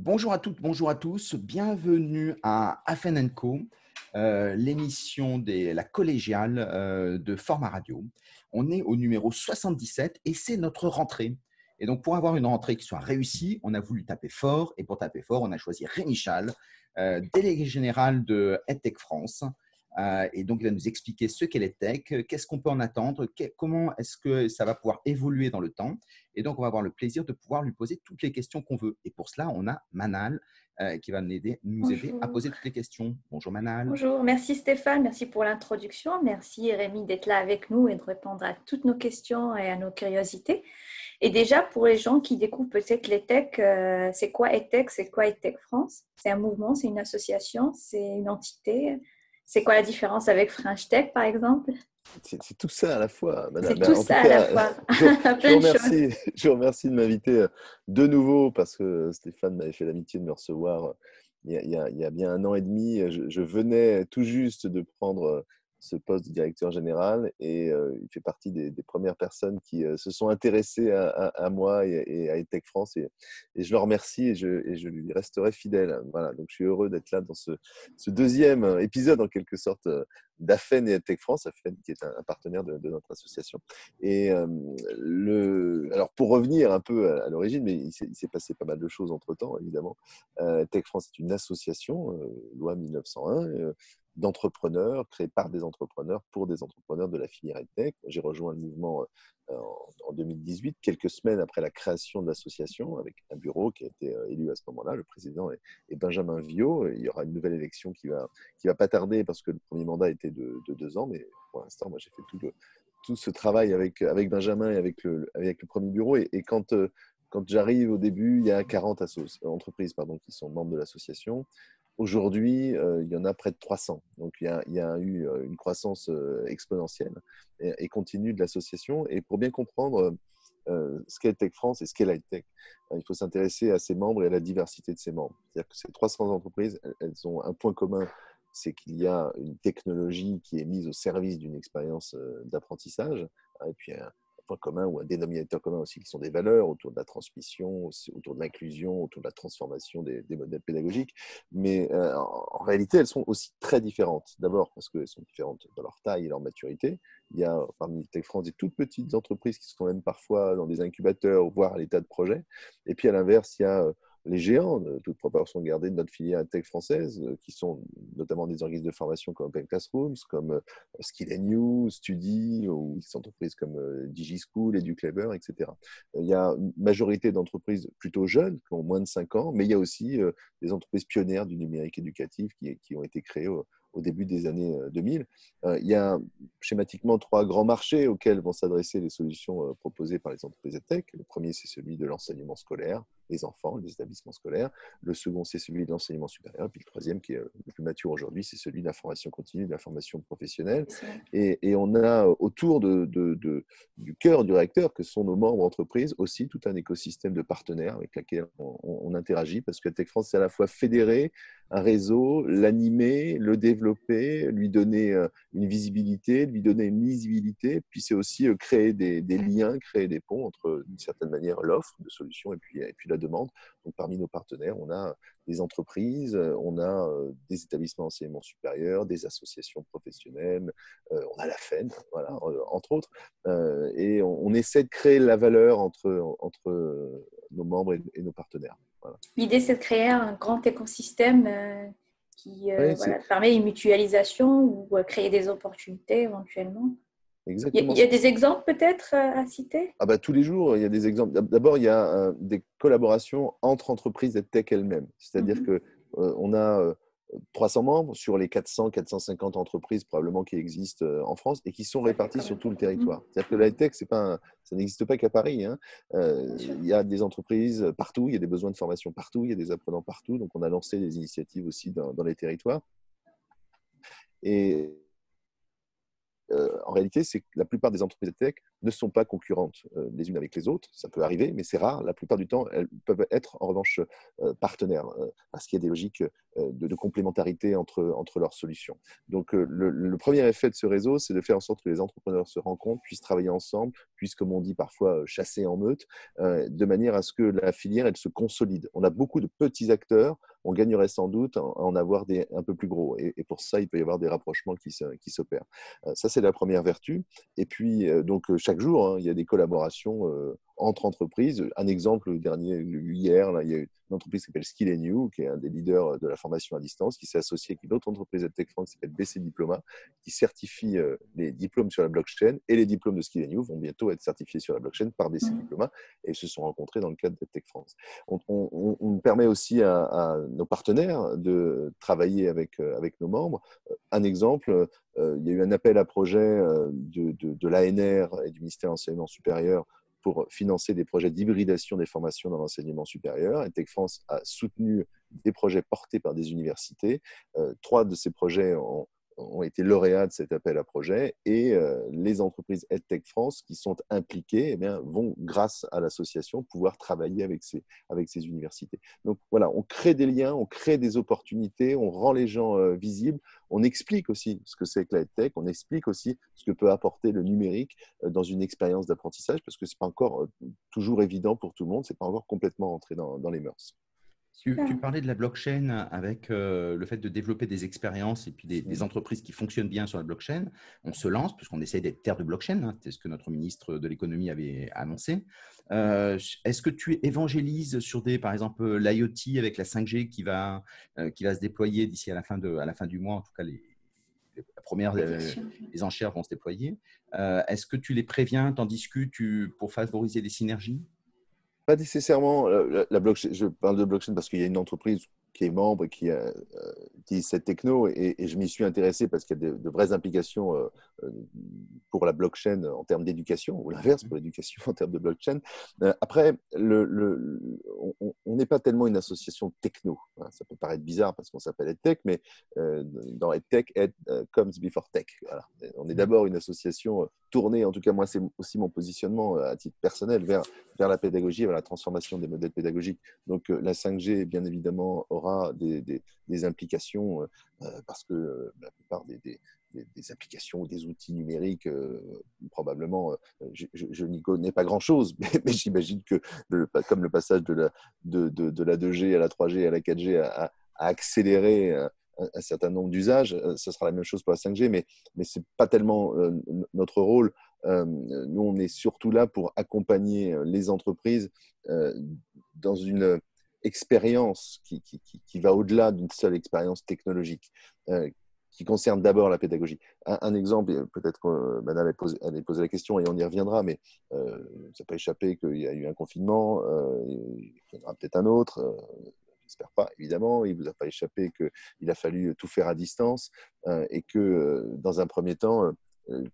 Bonjour à toutes, bonjour à tous. Bienvenue à Afen Co, euh, l'émission de la collégiale euh, de Format Radio. On est au numéro 77 et c'est notre rentrée. Et donc, pour avoir une rentrée qui soit réussie, on a voulu taper fort. Et pour taper fort, on a choisi Rémi Chal, euh, délégué général de EdTech France, et donc, il va nous expliquer ce qu'est tech, qu'est-ce qu'on peut en attendre, comment est-ce que ça va pouvoir évoluer dans le temps. Et donc, on va avoir le plaisir de pouvoir lui poser toutes les questions qu'on veut. Et pour cela, on a Manal euh, qui va nous aider, nous aider à poser toutes les questions. Bonjour Manal. Bonjour, merci Stéphane, merci pour l'introduction. Merci Rémi d'être là avec nous et de répondre à toutes nos questions et à nos curiosités. Et déjà, pour les gens qui découvrent peut-être les tech, euh, c'est quoi EdTech C'est quoi EdTech France? C'est un mouvement, c'est une association, c'est une entité? C'est quoi la différence avec French Tech, par exemple? C'est tout ça à la fois, madame. C'est tout ça à la fois. Je, remercie, je, remercie, de m'inviter euh, de nouveau parce que Stéphane m'avait fait l'amitié de me recevoir euh, il y, a, il y, a, bien un an et demi. je, venais tout juste de prendre euh, ce poste de directeur général et euh, il fait partie des, premières personnes qui euh, se sont intéressées à, moi et, à EdTech France et, je le remercie et je, lui resterai fidèle. Voilà, donc je suis heureux d'être là dans ce, deuxième épisode en quelque sorte euh, d'Afen et EdTech France, Afen qui est un, partenaire de, notre association. Et le, alors pour revenir un peu à, l'origine, mais il s'est passé pas mal de choses entre temps évidemment. EdTech France est une association, loi 1901 d'entrepreneurs, créés par des entrepreneurs, pour des entrepreneurs de la filière EdTech. J'ai rejoint le mouvement euh, en 2018, quelques semaines après la création de l'association, avec un bureau qui a été euh, élu à ce moment-là. Le président est, Benjamin Viau. Il y aura une nouvelle élection qui va, qui va pas tarder parce que le premier mandat était de, deux ans, mais pour l'instant, moi, j'ai fait tout, tout ce travail avec, avec Benjamin et avec le, avec le premier bureau. Et, quand, euh, quand j'arrive au début, il y a 40 entreprises pardon, qui sont membres de l'association. Aujourd'hui, euh, il y en a près de 300. Donc, il y a, eu euh, une croissance euh, exponentielle et, continue de l'association. Et pour bien comprendre ce qu'est Tech France et ce qu'est l'high-tech, il faut s'intéresser à ses membres et à la diversité de ses membres. C'est-à-dire que ces 300 entreprises, elles ont un point commun, c'est qu'il y a une technologie qui est mise au service d'une expérience d'apprentissage. Et puis, point commun ou un dénominateur commun aussi, qui sont des valeurs autour de la transmission, autour de l'inclusion, autour de la transformation des, modèles pédagogiques. Mais euh, en, réalité, elles sont aussi très différentes. D'abord parce qu'elles sont différentes dans leur taille et leur maturité. Il y a parmi Tech France des toutes petites entreprises qui sont même parfois dans des incubateurs, voire à l'état de projet. Et puis à l'inverse, il y a euh, les géants, de toute proportion gardée de notre filière tech française, euh, qui sont notamment des organismes de formation comme Open Classrooms, comme euh, Skill New, Study, ou des entreprises comme euh, DigiSchool, EduClever, etc. Il y a une majorité d'entreprises plutôt jeunes, qui ont moins de 5 ans, mais il y a aussi des entreprises pionnières du numérique éducatif qui, ont été créées au début des années 2000. il y a schématiquement trois grands marchés auxquels vont s'adresser les solutions proposées par les entreprises tech. Le premier, c'est celui de l'enseignement scolaire, les enfants, les établissements scolaires. Le second, c'est celui de l'enseignement supérieur. Et puis le troisième, qui est euh, le plus mature aujourd'hui, c'est celui de la formation continue, de la formation professionnelle. Et, on a euh, autour de, du cœur du réacteur, que sont nos membres entreprises, aussi tout un écosystème de partenaires avec lesquels on, interagit, parce que Tech France, c'est à la fois fédérer un réseau, l'animer, le développer, lui donner euh, une visibilité, lui donner une lisibilité, puis c'est aussi créer des, liens, créer des ponts entre, d'une certaine manière, l'offre de solutions et puis, et puis la demande. Donc, parmi nos partenaires, on a des entreprises, on a euh, des établissements d'enseignement supérieur, des associations professionnelles, euh, on a la FEN, voilà, euh, entre autres. Et on, essaie de créer la valeur entre, entre nos membres et, nos partenaires. L'idée, c'est de créer un grand écosystème qui permet une mutualisation ou créer des opportunités éventuellement. Il y a des exemples peut-être euh, à citer? Ah bah, Tous les jours, il y a des exemples. D'abord, il y a euh, des collaborations entre entreprises et tech elles-mêmes. C'est-à-dire mmh que qu'on euh, a 300 membres sur les 400, 450 entreprises probablement qui existent en France et qui sont réparties sur tout le territoire. Mmh. C'est-à-dire que la tech, pas ça n'existe pas qu'à Paris. Hein. il y a des entreprises partout, il y a des besoins de formation partout, il y a des apprenants partout. Donc, on a lancé des initiatives aussi dans, dans les territoires. Et en réalité, c'est que la plupart des entreprises de tech ne sont pas concurrentes les unes avec les autres. Ça peut arriver, mais c'est rare. La plupart du temps, elles peuvent être en revanche partenaires parce qu'il y a des logiques de, complémentarité entre, entre leurs solutions. Donc, le, le premier effet de ce réseau, c'est de faire en sorte que les entrepreneurs se rencontrent, puissent travailler ensemble, puissent, comme on dit parfois, chasser en meute, de manière à ce que la filière elle se consolide. On a beaucoup de petits acteurs on gagnerait sans doute à en avoir des un peu plus gros. Et, pour ça, il peut y avoir des rapprochements qui, s'opèrent. Euh, ça, c'est la première vertu. Et puis, euh, donc, euh, chaque jour, hein, il y a des collaborations entre entreprises. Un exemple dernier, hier, là, il y a une entreprise qui s'appelle Skill New, qui est un des leaders de la formation à distance, qui s'est associé avec une autre entreprise de Tech France qui s'appelle BC Diploma, qui certifie les diplômes sur la blockchain. Et les diplômes de Skill New vont bientôt être certifiés sur la blockchain par BC mmh. Diploma. Et se sont rencontrés dans le cadre de Tech France. On, permet aussi à nos partenaires de travailler avec, euh, avec nos membres. Euh, un exemple, euh, il y a eu un appel à projet de, de, l'ANR et du ministère de l'Enseignement supérieur pour financer des projets d'hybridation des formations dans l'enseignement supérieur. Et Tech France a soutenu des projets portés par des universités. trois de ces projets ont, ont été lauréats de cet appel à projet et euh, les entreprises EdTech France qui sont impliquées eh bien, vont, grâce à l'association, pouvoir travailler avec ces, avec ces universités. Donc voilà, on crée des liens, on crée des opportunités, on rend les gens euh, visibles, on explique aussi ce que c'est que la EdTech, on explique aussi ce que peut apporter le numérique euh, dans une expérience d'apprentissage parce que ce n'est pas encore toujours évident pour tout le monde, ce n'est pas encore complètement entré dans, dans les mœurs. Tu, parlais de la blockchain avec euh, le fait de développer des expériences et puis des, entreprises qui fonctionnent bien sur la blockchain. On se lance puisqu'on essaie d'être terre de blockchain, hein, c'est ce que notre ministre de l'économie avait annoncé. Euh, est-ce que tu évangélises sur des, par exemple, l'IoT avec la 5G qui va, euh, qui va se déployer d'ici à, la fin à la fin du mois, en tout cas les, premières les enchères vont se déployer. Est-ce que tu les préviens, t'en discutes pour favoriser des synergies? Pas nécessairement la, blockchain. Je parle de blockchain parce qu'il y a une entreprise qui est membre et qui euh, utilise cette techno et, je m'y suis intéressé parce qu'il y a de, vraies implications euh, euh, pour la blockchain en termes d'éducation ou l'inverse pour l'éducation en termes de blockchain. après, le, on n'est pas tellement une association techno. Hein. Ça peut paraître bizarre parce qu'on s'appelle EdTech, mais dans EdTech, Ed comes before Tech. On est d'abord une association tournée, en tout cas moi c'est aussi mon positionnement à titre personnel, vers, vers la pédagogie, vers la transformation des modèles pédagogiques. Donc la 5G, bien évidemment, aura des, des, implications euh, parce que euh, la plupart des, des, applications ou des outils numériques, euh, probablement, je, n'y connais pas grand-chose, mais, j'imagine que comme le passage de la, de, de, la 2G à la 3G à la 4G a, accéléré un, certain nombre d'usages, ce sera la même chose pour la 5G, mais, mais ce n'est pas tellement notre rôle. nous, on est surtout là pour accompagner les entreprises dans une expérience qui, qui, qui va au-delà d'une seule expérience technologique, euh, qui concerne d'abord la pédagogie. Un, exemple, peut-être que Manal allait poser, la question et on y reviendra, mais euh, ça peut échapper qu'il y a eu un confinement, euh, il y en aura peut-être un autre. Euh, j'espère pas, évidemment. Il ne vous a pas échappé qu'il a fallu tout faire à distance et que, dans un premier temps,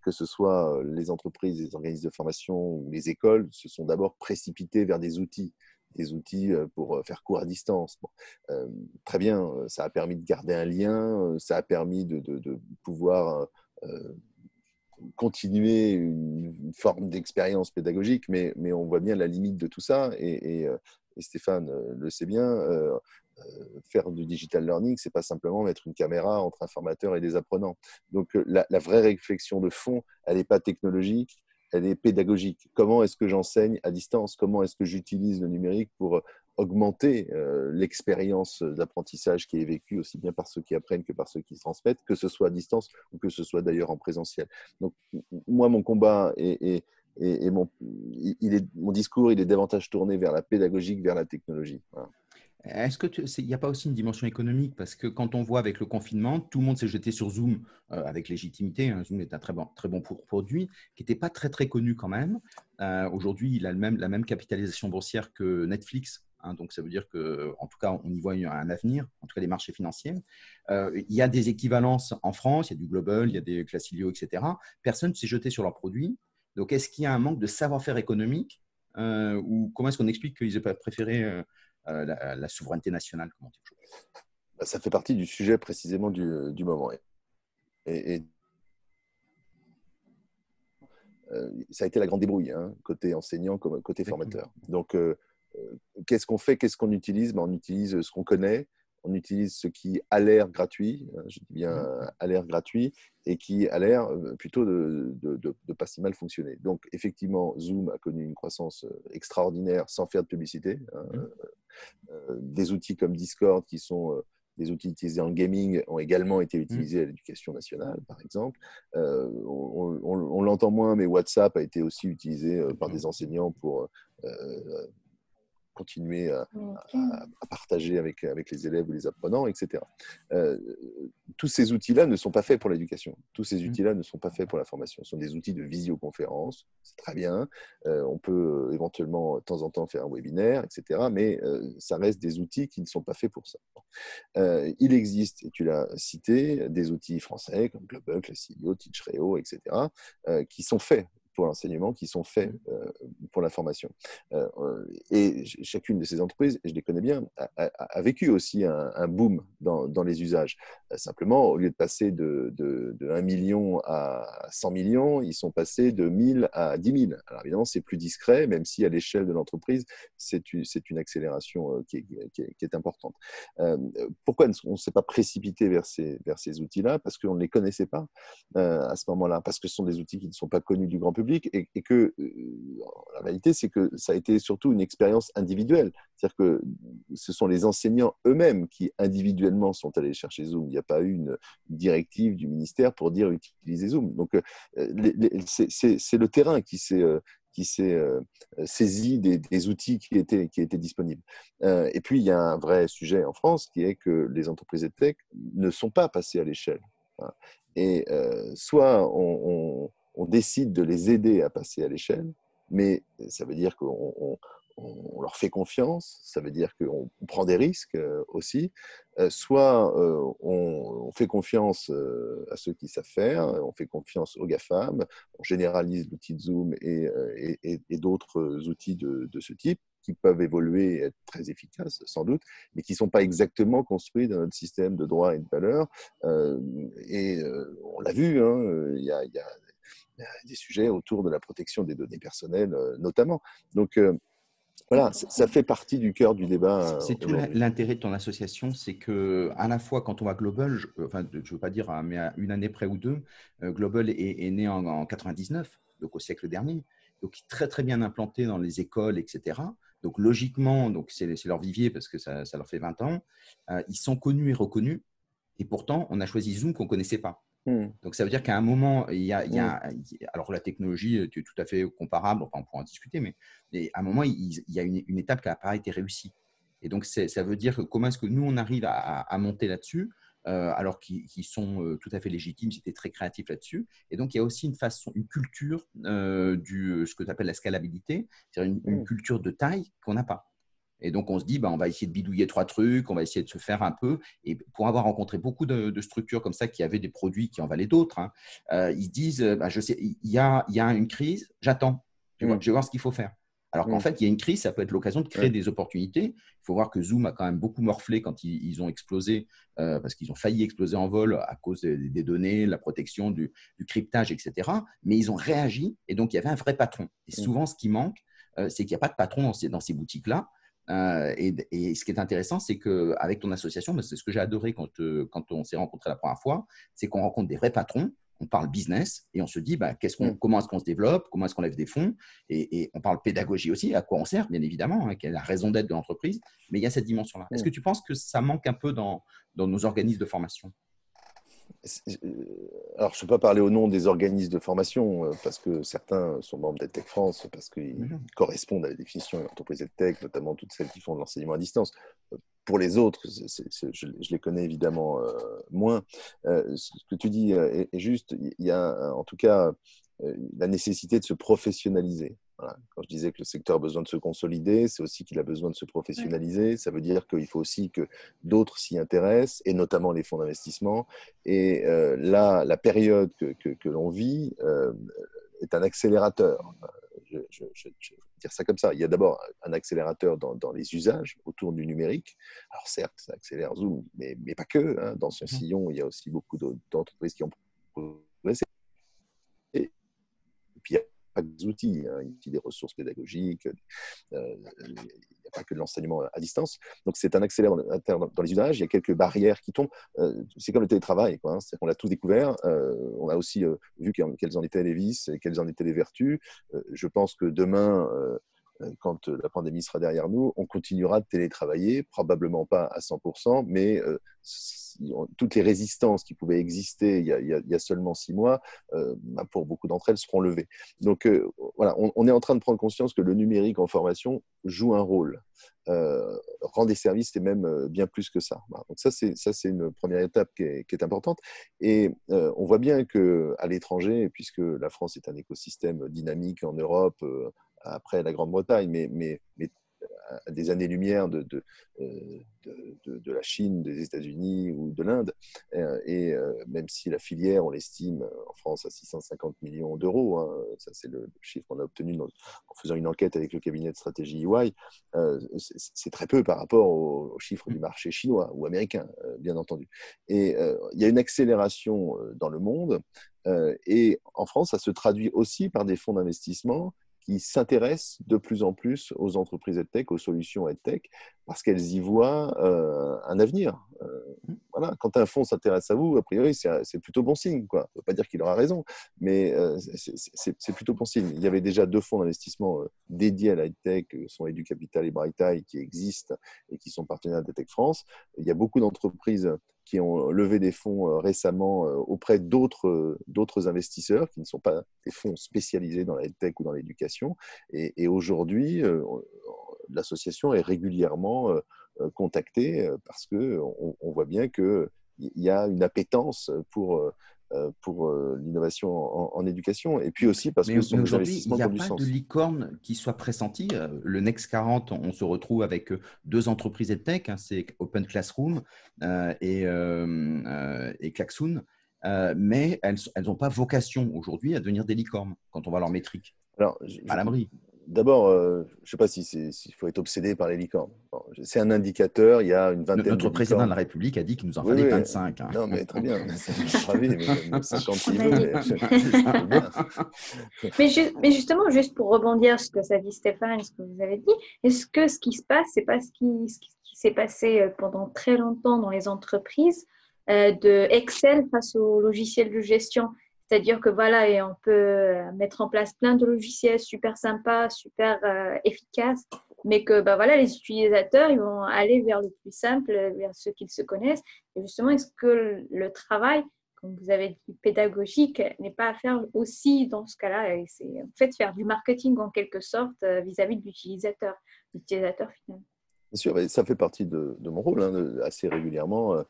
que ce soit les entreprises, les organismes de formation ou les écoles, se sont d'abord précipités vers des outils des outils euh, pour euh, faire cours à distance. Euh, très bien, ça a permis de garder un lien, ça a permis de, pouvoir continuer une, forme d'expérience pédagogique, mais, mais, on voit bien la limite de tout ça. Et, Stéphane le sait bien, faire du digital learning, c'est pas simplement mettre une caméra entre un formateur et des apprenants. Donc la, vraie réflexion de fond, elle n'est pas technologique, elle est pédagogique. Comment est-ce que j'enseigne à distance? Comment est-ce que j'utilise le numérique pour augmenter euh, l'expérience d'apprentissage qui est vécue aussi bien par ceux qui apprennent que par ceux qui transmettent, que ce soit à distance ou que ce soit d'ailleurs en présentiel? Donc, moi, mon combat et, mon, il discours, il est davantage tourné vers la pédagogique, vers la technologie. Est-ce qu'il n'y a pas aussi une dimension économique? Parce que quand on voit avec le confinement, tout le monde s'est jeté sur Zoom euh, avec légitimité. Hein. Zoom est un très bon, très bon produit qui n'était pas très, très connu quand même. Euh, aujourd'hui, il a le même, la même capitalisation boursière que Netflix. Hein. donc, ça veut dire qu'en tout cas, on y voit un avenir, en tout cas les marchés financiers. Euh, il y a des équivalences en France, il y a du Global, il y a des Classilio, etc. Personne ne s'est jeté sur leurs produits. Donc, est-ce qu'il y a un manque de savoir-faire économique ou comment est-ce qu'on explique qu'ils aient préféré euh, la, souveraineté nationale, comment Ça fait partie du sujet précisément du, moment. Et, ça a été la grande débrouille, hein, côté enseignant comme côté formateur. Donc, qu'est-ce qu'on fait Qu'est-ce qu'on utilise? Ben, On utilise ce qu'on connaît, on utilise ce qui a l'air gratuit, hein, je dis bien mmh. a l'air gratuit, et qui a l'air plutôt de, de, pas si mal fonctionner. Donc, effectivement, Zoom a connu une croissance extraordinaire sans faire de publicité. Hein, mmh. des outils comme Discord, qui sont des outils utilisés en gaming ont également été mmh. utilisés à l'éducation nationale, par exemple. on, l'entend moins, mais WhatsApp a été aussi utilisé par des enseignants pour continuer à, partager avec, avec les élèves ou les apprenants, etc. Euh, tous ces outils-là ne sont pas faits pour l'éducation. Tous ces mmh. outils-là ne sont pas faits pour la formation. Ce sont des outils de visioconférence, c'est très bien. Euh, on peut éventuellement, de temps en temps, faire un webinaire, etc. Mais euh, ça reste des outils qui ne sont pas faits pour ça. il existe, et tu l'as cité, des outils français comme Global, Classio, Teachreo, etc., qui sont faits pour l'enseignement qui sont faits mmh. euh, pour la formation. Euh, et chacune de ces entreprises, et je les connais bien, a, vécu aussi un, boom dans, dans, les usages. Euh, simplement, au lieu de passer de, de, 1 million à 100 millions, ils sont passés de 1000 à 10 000. Alors évidemment, c'est plus discret, même si à l'échelle de l'entreprise, c'est une, une, accélération qui est, qui est, qui est importante. pourquoi on ne s'est pas précipité vers ces, vers ces outils-là? Parce qu'on ne les connaissait pas à ce moment-là, parce que ce sont des outils qui ne sont pas connus du grand public et, que euh, la réalité, c'est que ça a été surtout une expérience individuelle. C'est-à-dire que ce sont les enseignants eux-mêmes qui individuellement sont allés chercher Zoom. Il n'y a pas eu une directive du ministère pour dire utiliser Zoom. Donc, euh, c'est le terrain qui s'est euh, saisi des, outils qui étaient, disponibles. et puis, il y a un vrai sujet en France qui est que les entreprises de tech ne sont pas passées à l'échelle. Et soit on décide de les aider à passer à l'échelle, mais ça veut dire qu'on leur fait confiance, ça veut dire qu'on prend des risques euh, aussi. Euh, soit euh, on, fait confiance à ceux qui savent faire, on fait confiance aux GAFAM, on généralise l'outil de Zoom et, d'autres outils de, ce type qui peuvent évoluer et être très efficaces, sans doute, mais qui ne sont pas exactement construits dans notre système de droit et de valeur. et on l'a vu, hein, il y, a, des sujets autour de la protection des données personnelles, euh, notamment. Donc, euh, voilà, ça fait partie du cœur du débat. Euh, c'est tout l'intérêt de ton association, c'est que à la fois quand on va Global, je, enfin, je veux pas dire, hein, mais à une année près ou deux, Global est, né en, en, 99, donc au siècle dernier, donc très très bien implanté dans les écoles, etc. Donc logiquement, donc c'est leur vivier parce que ça, ça leur fait 20 ans. ils sont connus et reconnus, et pourtant on a choisi Zoom qu'on connaissait pas. Hmm. Donc, ça veut dire qu'à un moment, il y, a, hmm. alors la technologie est tout à fait comparable, enfin, on pourra en discuter, mais, à un moment, il, y a une, étape qui n'a pas été réussie. Et donc, ça veut dire que comment est-ce que nous, on arrive à, monter là-dessus, euh, alors qu'ils sont euh, tout à fait légitimes, ils étaient très créatifs là-dessus. Et donc, il y a aussi une façon, une culture euh, du ce que tu appelles la scalabilité, c'est-à-dire une, hmm. culture de taille qu'on n'a pas. Et donc, on se dit, bah, on va essayer de bidouiller trois trucs, on va essayer de se faire un peu. Et pour avoir rencontré beaucoup de, structures comme ça qui avaient des produits qui en valaient d'autres, hein, euh, ils se disent, bah, je sais, il y a, y a une crise, j'attends, je, vais voir ce qu'il faut faire. Alors qu'en fait, il y a une crise, ça peut être l'occasion de créer des opportunités. Il faut voir que Zoom a quand même beaucoup morflé quand ils, ont explosé, euh, parce qu'ils ont failli exploser en vol à cause des, données, la protection, du, cryptage, etc. Mais ils ont réagi et donc il y avait un vrai patron. Et souvent, ce qui manque, euh, c'est qu'il n'y a pas de patron dans ces, dans ces boutiques-là. Euh, et, ce qui est intéressant, c'est qu'avec ton association, c'est ce que j'ai adoré quand, euh, quand on s'est rencontré la première fois, c'est qu'on rencontre des vrais patrons, on parle business et on se dit bah, qu'on, mm. comment est-ce qu'on se développe, comment est-ce qu'on lève des fonds, et, on parle pédagogie aussi, à quoi on sert, bien évidemment, hein, quelle est la raison d'être de l'entreprise, mais il y a cette dimension-là. Est-ce mm. que tu penses que ça manque un peu dans, dans nos organismes de formation? Alors, je ne peux pas parler au nom des organismes de formation, euh, parce que certains sont membres d'EdTech France, parce qu'ils correspondent à la définition de l'entreprise EdTech, notamment toutes celles qui font de l'enseignement à distance. Euh, pour les autres, je, les connais évidemment moins. ce que tu dis est, juste. Il y a en tout cas la nécessité de se professionnaliser. Quand je disais que le secteur a besoin de se consolider, c'est aussi qu'il a besoin de se professionnaliser. Ça veut dire qu'il faut aussi que d'autres s'y intéressent, et notamment les fonds d'investissement. Et euh, là, la période que, que, l'on vit euh, est un accélérateur. Je, je, je, vais dire ça comme ça. Il y a d'abord un accélérateur dans, dans, les usages autour du numérique. Alors certes, ça accélère Zoom, mais, mais pas que. Hein. Dans mmh. sillon, il y a aussi beaucoup d'entreprises qui ont progressé. Et puis, des outils, hein, il a des ressources pédagogiques, il n'y a pas que de l'enseignement à distance. Donc c'est un accélérateur dans, les usages, il y a quelques barrières qui tombent. c'est comme le télétravail, quoi, hein, c'est qu'on l'a tous découvert. on a aussi vu quelles en étaient les vices et quelles en étaient les vertus. je pense que demain, euh, quand euh, la pandémie sera derrière nous, on continuera de télétravailler, probablement pas à 100%, mais euh, toutes les résistances qui pouvaient exister il y a, seulement six mois, bah, pour beaucoup d'entre elles, seront levées. Donc voilà, on, est en train de prendre conscience que le numérique en formation joue un rôle, rend des services et même bien plus que ça. Donc ça, c'est une première étape qui est, qui est importante. Et on voit bien que à l'étranger, puisque la France est un écosystème dynamique en Europe, après la Grande-Bretagne, mais, mais, mais à des années-lumière de, de, euh, de, de, la Chine, des États-Unis ou de l'Inde. Euh, et euh, même si la filière, on l'estime en France à 650 millions d'euros, hein, ça c'est le chiffre qu'on a obtenu en faisant une enquête avec le cabinet de stratégie EY, c'est très peu par rapport aux, chiffres du marché chinois ou américain, bien entendu. Et il y a une accélération dans le monde. et en France, ça se traduit aussi par des fonds d'investissement qui s'intéressent de plus en plus aux entreprises EdTech, aux solutions EdTech, parce qu'elles y voient euh, un avenir. Euh, mmh. voilà. Quand un fonds s'intéresse à vous, a priori, c'est plutôt bon signe. Quoi. Ne veut pas dire qu'il aura raison, mais euh, c'est plutôt bon signe. Il y avait déjà deux fonds d'investissement dédiés à la EdTech, sont EduCapital et Bright qui existent et qui sont partenaires d'EdTech France. Il y a beaucoup d'entreprises qui ont levé des fonds euh, récemment euh, auprès d'autres investisseurs qui ne sont pas des fonds spécialisés dans la tech ou dans l'éducation. Et, aujourd'hui, euh, l'association est régulièrement contactée parce qu'on on voit bien qu'il y a une appétence pour euh, pour euh, l'innovation en, éducation, et puis aussi parce que ce aujourd'hui, il n'y a pas de licorne qui soit pressenti. Euh, le Next 40, on se retrouve avec deux entreprises EdTech, hein, c'est Open Classroom et, et Klaxoon, mais elles n'ont pas vocation aujourd'hui à devenir des licornes quand on voit leur métrique. Alors, à l'abri. D'abord, euh, je ne sais pas s'il si faut être obsédé par les licornes. c'est un indicateur, il y a une vingtaine Notre président de la République a dit qu'il nous en fallait 25. Hein. Non, mais très bien, je suis ravi, mais 50 mais, mais, justement, juste pour rebondir sur ce que ça dit Stéphane, ce que vous avez dit, est-ce que ce qui se passe, c'est pas ce qui, ce qui s'est passé euh, pendant très longtemps dans les entreprises, euh, de Excel face aux logiciels de gestion? C'est-à-dire que voilà, et on peut euh, mettre en place plein de logiciels super sympas, super euh, efficaces, mais que bah, voilà, les utilisateurs ils vont aller vers le plus simple, vers ceux qu'ils se connaissent. Et justement, est-ce que le travail, comme vous avez dit, pédagogique, n'est pas à faire aussi dans ce cas-là? C'est en fait faire du marketing en quelque sorte euh, vis-à-vis de l'utilisateur, l'utilisateur final. Bien sûr, ça fait partie de, mon rôle. Hein, assez régulièrement, euh,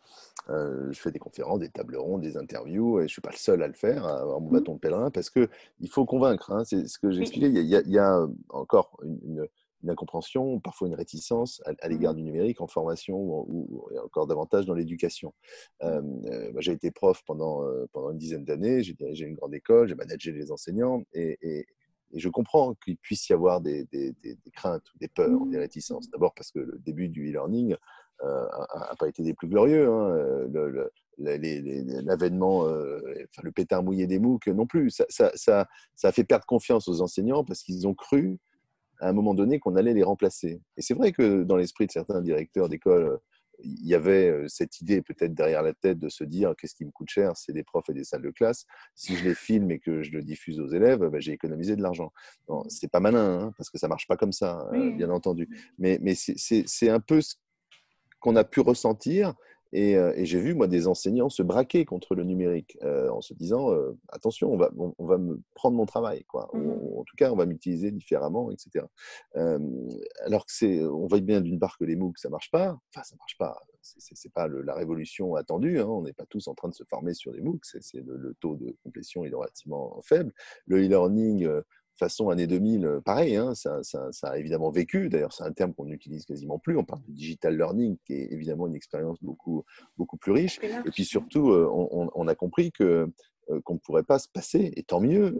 euh, je fais des conférences, des tables rondes, des interviews, et je ne suis pas le seul à le faire, à avoir mon mmh. bâton de pèlerin, parce qu'il faut convaincre. Hein, c'est ce que j'ai expliqué. Il y, a, encore une, incompréhension, parfois une réticence à, l'égard mmh. du numérique en formation ou, encore davantage dans l'éducation. Euh, j'ai été prof pendant, pendant une dizaine d'années, j'ai dirigé une grande école, j'ai managé les enseignants, et et je comprends qu'il puisse y avoir des, craintes, des peurs, des mmh. réticences. D'abord parce que le début du e-learning n'a euh, pas été des plus glorieux. Hein. L'avènement, euh, enfin, le pétard mouillé des MOOC non plus. Ça, ça, ça, ça, a fait perdre confiance aux enseignants parce qu'ils ont cru à un moment donné qu'on allait les remplacer. Et c'est vrai que dans l'esprit de certains directeurs d'école il y avait cette idée peut-être derrière la tête de se dire qu'est-ce qui me coûte cher, c'est des profs et des salles de classe. Si je les filme et que je le diffuse aux élèves, bah, j'ai économisé de l'argent. C'est pas malin, hein, parce que ça marche pas comme ça, bien entendu. Mais, mais c'est un peu ce qu'on a pu ressentir euh, et, j'ai vu, moi, des enseignants se braquer contre le numérique euh, en se disant euh, attention, on va, on, va me prendre mon travail, quoi. Mmh en tout cas, on va m'utiliser différemment, etc. alors que c'est, on voit bien d'une part que les MOOC, ça marche pas. Enfin, ça marche pas. C'est pas la révolution attendue. Hein. On n'est pas tous en train de se former sur des MOOC. C'est le, le, taux de complétion est relativement faible. Le e-learning façon année 2000, euh, pareil, hein, ça, a évidemment vécu. D'ailleurs, c'est un terme qu'on n'utilise quasiment plus. On parle de digital learning, qui est évidemment une expérience beaucoup, beaucoup plus riche. Et puis surtout, euh, on, a compris que euh, qu'on ne pourrait pas se passer, et tant mieux,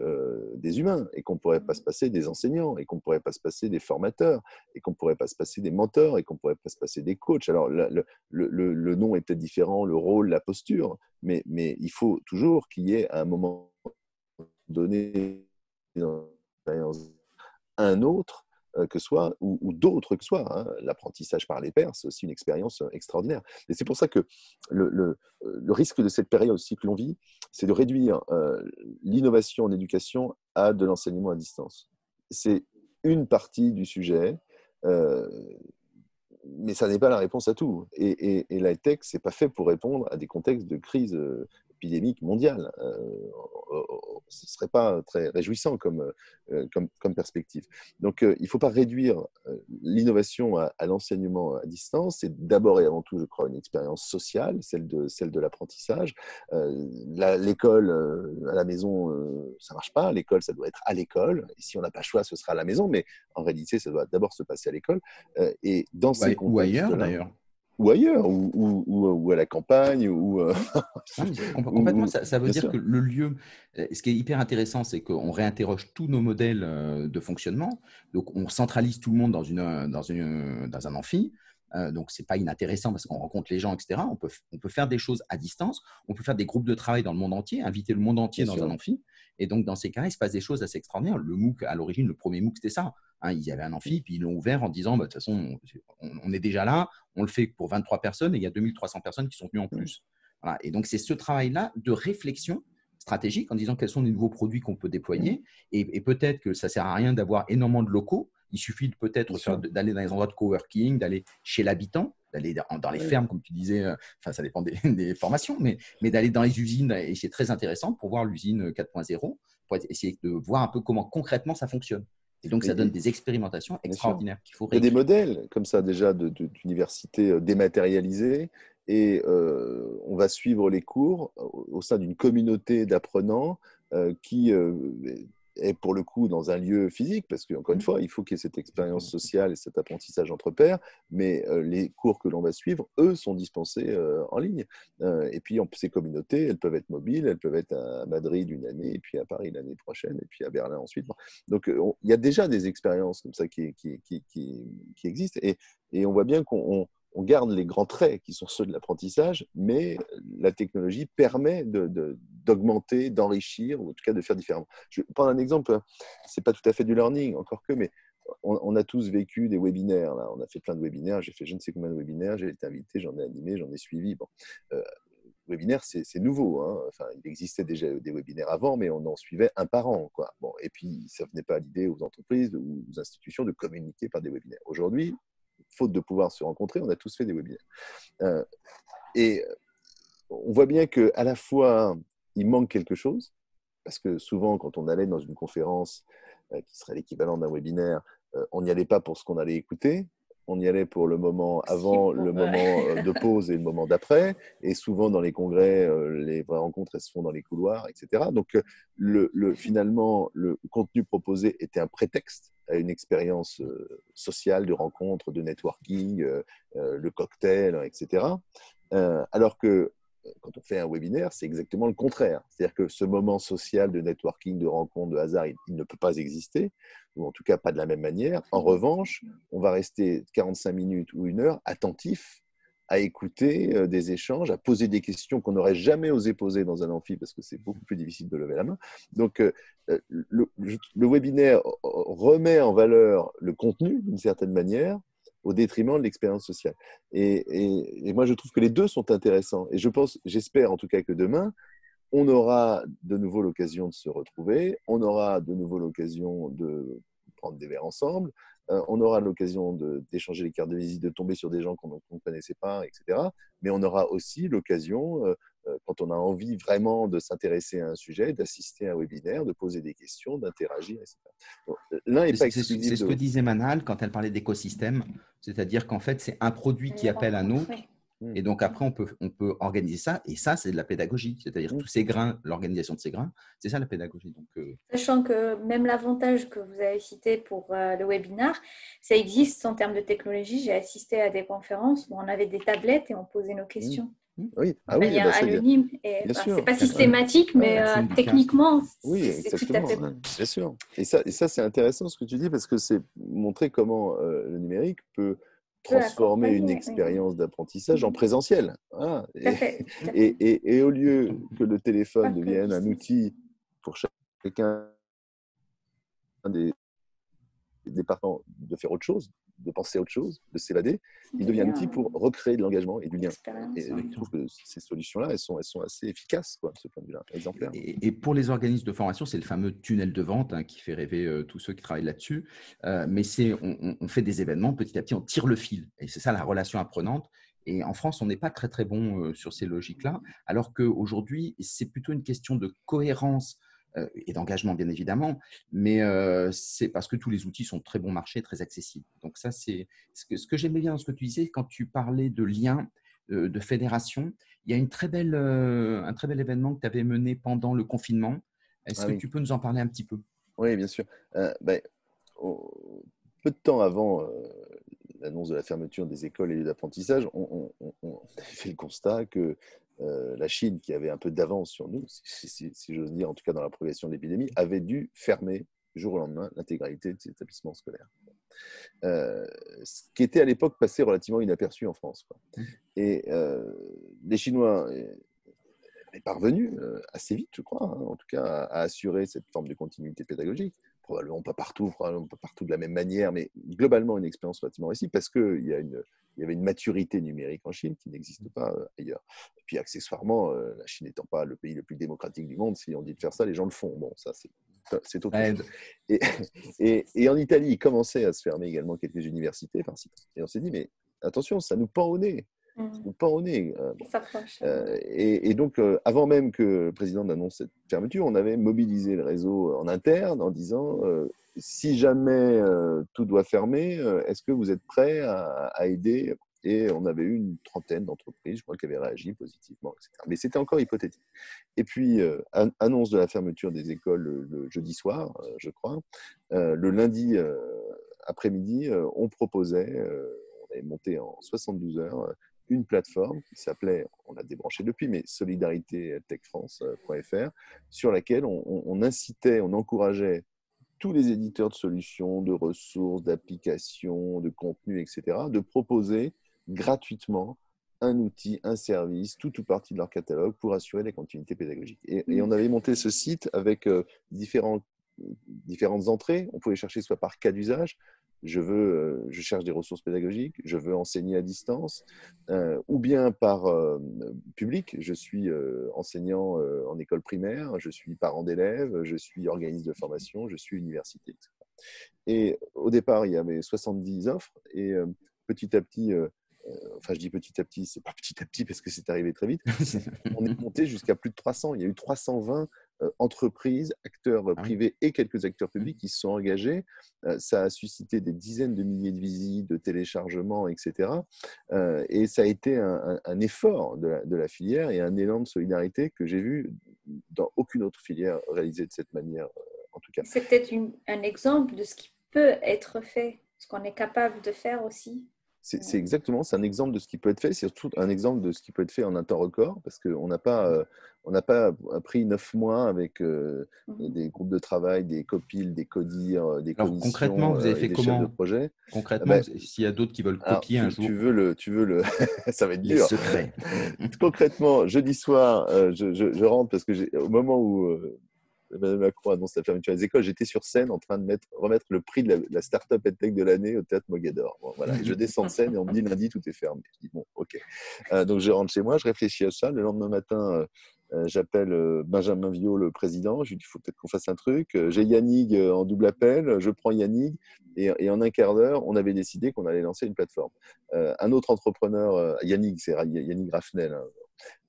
des humains, et qu'on ne pourrait pas se passer des enseignants, et qu'on ne pourrait pas se passer des formateurs, et qu'on ne pourrait pas se passer des mentors, et qu'on ne pourrait pas se passer des coachs. Alors, le, le, nom est peut-être différent, le rôle, la posture, mais, mais il faut toujours qu'il y ait à un moment donné un autre euh, que soit, ou, d'autres que soit. Hein. L'apprentissage par les pairs, c'est aussi une expérience euh, extraordinaire. Et c'est pour ça que le, le, risque de cette période aussi que l'on vit, c'est de réduire euh, l'innovation en éducation à de l'enseignement à distance. C'est une partie du sujet, mais ça n'est pas la réponse à tout. Et, et, et la tech, c'est pas fait pour répondre à des contextes de crise épidémique mondiale. Euh, ce ne serait pas très réjouissant comme, euh, comme, comme perspective. Donc, euh, il ne faut pas réduire l'innovation à, l'enseignement à distance. C'est d'abord et avant tout, je crois, une expérience sociale, celle de, celle de l'apprentissage. L'école à la maison, ça ne marche pas. L'école, ça doit être à l'école. Et si on n'a pas le choix, ce sera à la maison. Mais en réalité, ça doit d'abord se passer à l'école. et dans ces ou ailleurs, d'ailleurs ou ailleurs, ou, ou, ou, à la campagne. Ou, euh, complètement, ça, veut dire que le lieu, euh, ce qui est hyper intéressant, c'est qu'on réinterroge tous nos modèles euh, de fonctionnement. Donc, on centralise tout le monde dans, une, dans, une, dans un amphi. donc, ce n'est pas inintéressant parce qu'on rencontre les gens, etc. On peut, on peut faire des choses à distance. On peut faire des groupes de travail dans le monde entier, inviter le monde entier dans un amphi. Et donc, dans ces cas, il se passe des choses assez extraordinaires. Le MOOC, à l'origine, le premier MOOC, c'était ça. Hein, ils avaient un amphi, puis ils l'ont ouvert en disant, bah, de toute façon, on, est déjà là, on le fait pour 23 personnes, et il y a 2300 personnes qui sont venues en plus. Et donc, c'est ce travail-là de réflexion stratégique en disant quels sont les nouveaux produits qu'on peut déployer. Et, peut-être que ça ne sert à rien d'avoir énormément de locaux. Il suffit peut-être d'aller dans les endroits de coworking, d'aller chez l'habitant, d'aller dans les fermes, comme tu disais. Euh, enfin, ça dépend des, formations, mais, mais d'aller dans les usines. Et c'est très intéressant pour voir l'usine 4.0, pour essayer de voir un peu comment concrètement ça fonctionne. Et donc, ça donne des expérimentations extraordinaires qu'il faut Il y a des modèles comme ça déjà d'universités euh, dématérialisées et euh, on va suivre les cours au sein d'une communauté d'apprenants euh, qui est pour le coup dans un lieu physique, parce qu'encore une mmh. fois, il faut qu'il y ait cette expérience sociale et cet apprentissage entre pairs, mais euh, les cours que l'on va suivre, eux, sont dispensés euh, en ligne. Euh, et puis, ces communautés, elles peuvent être mobiles, elles peuvent être à Madrid une année, et puis à Paris l'année prochaine, et puis à Berlin ensuite. Donc, il y a déjà des expériences comme ça qui, qui, qui, qui existent, et, et, on voit bien qu'on on garde les grands traits qui sont ceux de l'apprentissage, mais la technologie permet d'augmenter, d'enrichir, ou en tout cas de faire différemment. Je vais prendre un exemple, c'est pas tout à fait du learning, encore que, mais on, a tous vécu des webinaires. On a fait plein de webinaires, j'ai fait je ne sais combien de webinaires, j'ai été invité, j'en ai animé, j'en ai suivi. Bon. Euh, webinaire, c'est nouveau. Hein. Enfin, il existait déjà des webinaires avant, mais on en suivait un par an. Bon, et puis, ça ne venait pas à l'idée aux entreprises ou aux institutions de communiquer par des webinaires. Aujourd'hui, faute de pouvoir se rencontrer, on a tous fait des webinaires. Euh, et on voit bien qu'à la fois, il manque quelque chose, parce que souvent, quand on allait dans une conférence euh, qui serait l'équivalent d'un webinaire, euh, on n'y allait pas pour ce qu'on allait écouter, on y allait pour le moment avant, le moment de pause et le moment d'après. Et souvent, dans les congrès, les vraies rencontres, elles se font dans les couloirs, etc. Donc, le, finalement, le contenu proposé était un prétexte à une expérience euh, sociale de rencontre, de networking, euh, euh, le cocktail, etc. alors que quand on fait un webinaire, c'est exactement le contraire. C'est-à-dire que ce moment social de networking, de rencontre, de hasard, il, ne peut pas exister, ou en tout cas pas de la même manière. En revanche, on va rester 45 minutes ou une heure attentif à écouter euh, des échanges, à poser des questions qu'on n'aurait jamais osé poser dans un amphi parce que c'est beaucoup plus difficile de lever la main. Donc, euh, euh, le, webinaire remet en valeur le contenu d'une certaine manière au détriment de l'expérience sociale. Et, moi, je trouve que les deux sont intéressants. Et je pense, j'espère en tout cas que demain, on aura de nouveau l'occasion de se retrouver, on aura de nouveau l'occasion de prendre des verres ensemble, euh, on aura l'occasion d'échanger les cartes de visite, de tomber sur des gens qu'on ne connaissait pas, etc. Mais on aura aussi l'occasion, euh, quand on a envie vraiment de s'intéresser à un sujet, d'assister à un webinaire, de poser des questions, d'interagir, etc. L'un n'est pas exclusif. C'est ce que disait Manal quand elle parlait d'écosystème, c'est-à-dire qu'en fait, c'est un produit qui appelle un autre. Et donc après, on peut, on peut organiser ça. Et ça, c'est de la pédagogie. C'est-à-dire tous ces grains, l'organisation de ces grains, c'est ça la pédagogie. Donc, euh, Sachant que même l'avantage que vous avez cité pour euh, le webinaire, ça existe en termes de technologie. J'ai assisté à des conférences où on avait des tablettes et on posait nos questions. Oui, ah oui, bah, anonyme. c'est pas systématique, mais euh, techniquement, oui, c'est tout à fait. Bien sûr. Et ça, et ça c'est intéressant ce que tu dis parce que c'est montrer comment le numérique peut transformer une expérience d'apprentissage en présentiel. Et, au lieu que le téléphone devienne un outil pour chacun des départements de faire autre chose, de penser à autre chose, de s'évader, il devient un outil pour recréer de l'engagement et du lien. Et je trouve que ces solutions-là, elles sont, elles sont assez efficaces, quoi, de ce point de vue-là, exemplaires. Et, pour les organismes de formation, c'est le fameux tunnel de vente hein, qui fait rêver euh, tous ceux qui travaillent là-dessus. Euh, mais c'est, on, on, fait des événements, petit à petit, on tire le fil. Et c'est ça la relation apprenante. Et en France, on n'est pas très très bon euh, sur ces logiques-là, alors qu'aujourd'hui, c'est plutôt une question de cohérence et d'engagement, bien évidemment, mais euh, c'est parce que tous les outils sont très bon marché, très accessibles. Donc ça, c'est ce que, ce que j'aimais bien dans ce que tu disais quand tu parlais de liens, de fédération. Il y a une très belle, un très bel événement que tu avais mené pendant le confinement. Est-ce ah que tu peux nous en parler un petit peu? Oui, bien sûr. Ben, peu de temps avant l'annonce de la fermeture des écoles et d'apprentissage, on, on, fait le constat que euh, la Chine, qui avait un peu d'avance sur nous, si, j'ose dire, en tout cas dans la progression de l'épidémie, avait dû fermer jour au lendemain l'intégralité de ses établissements scolaires. Euh, ce qui était à l'époque passé relativement inaperçu en France. Mmh. Et euh, les Chinois est parvenu assez vite, je crois, hein, en tout cas, à, assurer cette forme de continuité pédagogique probablement pas partout, probablement pas partout de la même manière, mais globalement une expérience relativement réussie parce qu'il y, y avait une maturité numérique en Chine qui n'existe pas euh, ailleurs. Et puis accessoirement, euh, la Chine n'étant pas le pays le plus démocratique du monde, si on dit de faire ça, les gens le font. Bon, ça c'est autre chose. Et, et, et, en Italie, il commençait à se fermer également quelques universités. Et on s'est dit, mais attention, ça nous pend au nez. Mmh. Pas au nez. Euh, euh, et, donc, euh, avant même que le président n'annonce cette fermeture, on avait mobilisé le réseau en interne en disant si jamais tout doit fermer, est-ce que vous êtes prêts à, aider? Et on avait eu une trentaine d'entreprises, je crois, qui avaient réagi positivement, etc. Mais c'était encore hypothétique. Et puis, annonce de la fermeture des écoles le, jeudi soir, je crois. le lundi après-midi, on proposait, on avait monté en 72 heures une plateforme qui s'appelait, on l'a débranché depuis, mais solidaritétechfrance.fr, sur laquelle on, incitait, on encourageait tous les éditeurs de solutions, de ressources, d'applications, de contenus, etc., de proposer gratuitement un outil, un service, tout ou partie de leur catalogue pour assurer la continuité pédagogique. Et, on avait monté ce site avec euh, différents, différentes entrées. On pouvait chercher soit par cas d'usage, je veux, euh, je cherche des ressources pédagogiques, je veux enseigner à distance, euh, ou bien par euh, public, je suis enseignant en école primaire, je suis parent d'élèves, je suis organisme de formation, je suis université. Et au départ, il y avait 70 offres, et petit à petit, enfin je dis petit à petit, c'est pas petit à petit parce que c'est arrivé très vite, on est monté jusqu'à plus de 300, il y a eu 320 euh, entreprises, acteurs ah privés et quelques acteurs mmh. publics qui se sont engagés. Euh, ça a suscité des dizaines de milliers de visites, de téléchargements, etc. Euh, et ça a été un, effort de la, filière et un élan de solidarité que j'ai vu dans aucune autre filière réalisée de cette manière, en tout cas. C'est peut-être un exemple de ce qui peut être fait, ce qu'on est capable de faire aussi c'est exactement, c'est un exemple de ce qui peut être fait, c'est surtout un exemple de ce qui peut être fait en un temps record, parce qu'on n'a pas, euh, on n'a pas pris neuf mois avec euh, mmh des groupes de travail, des copiles, des codires, euh, des commissions, concrètement, vous avez fait comment de projet. Concrètement, ah ben, s'il y a d'autres qui veulent copier un jour, tu veux le, tu veux le, ça va être dur. concrètement, jeudi soir, je, je, rentre parce que au moment où Emmanuel Macron annonce la fermeture des écoles, j'étais sur scène en train de mettre, remettre le prix de la, la start-up EdTech de l'année au théâtre Mogador. voilà. je descends de scène et on me dit lundi tout est fermé. Je dis bon, ok. Euh, donc je rentre chez moi, je réfléchis à ça. Le lendemain matin, euh, euh, j'appelle Benjamin Viau, le président. Je lui dis il faut peut-être qu'on fasse un truc. J'ai Yannick en double appel. Je prends Yannick et, en un quart d'heure, on avait décidé qu'on allait lancer une plateforme. un autre entrepreneur, Yannick, c'est Yannick Raffnel, hein,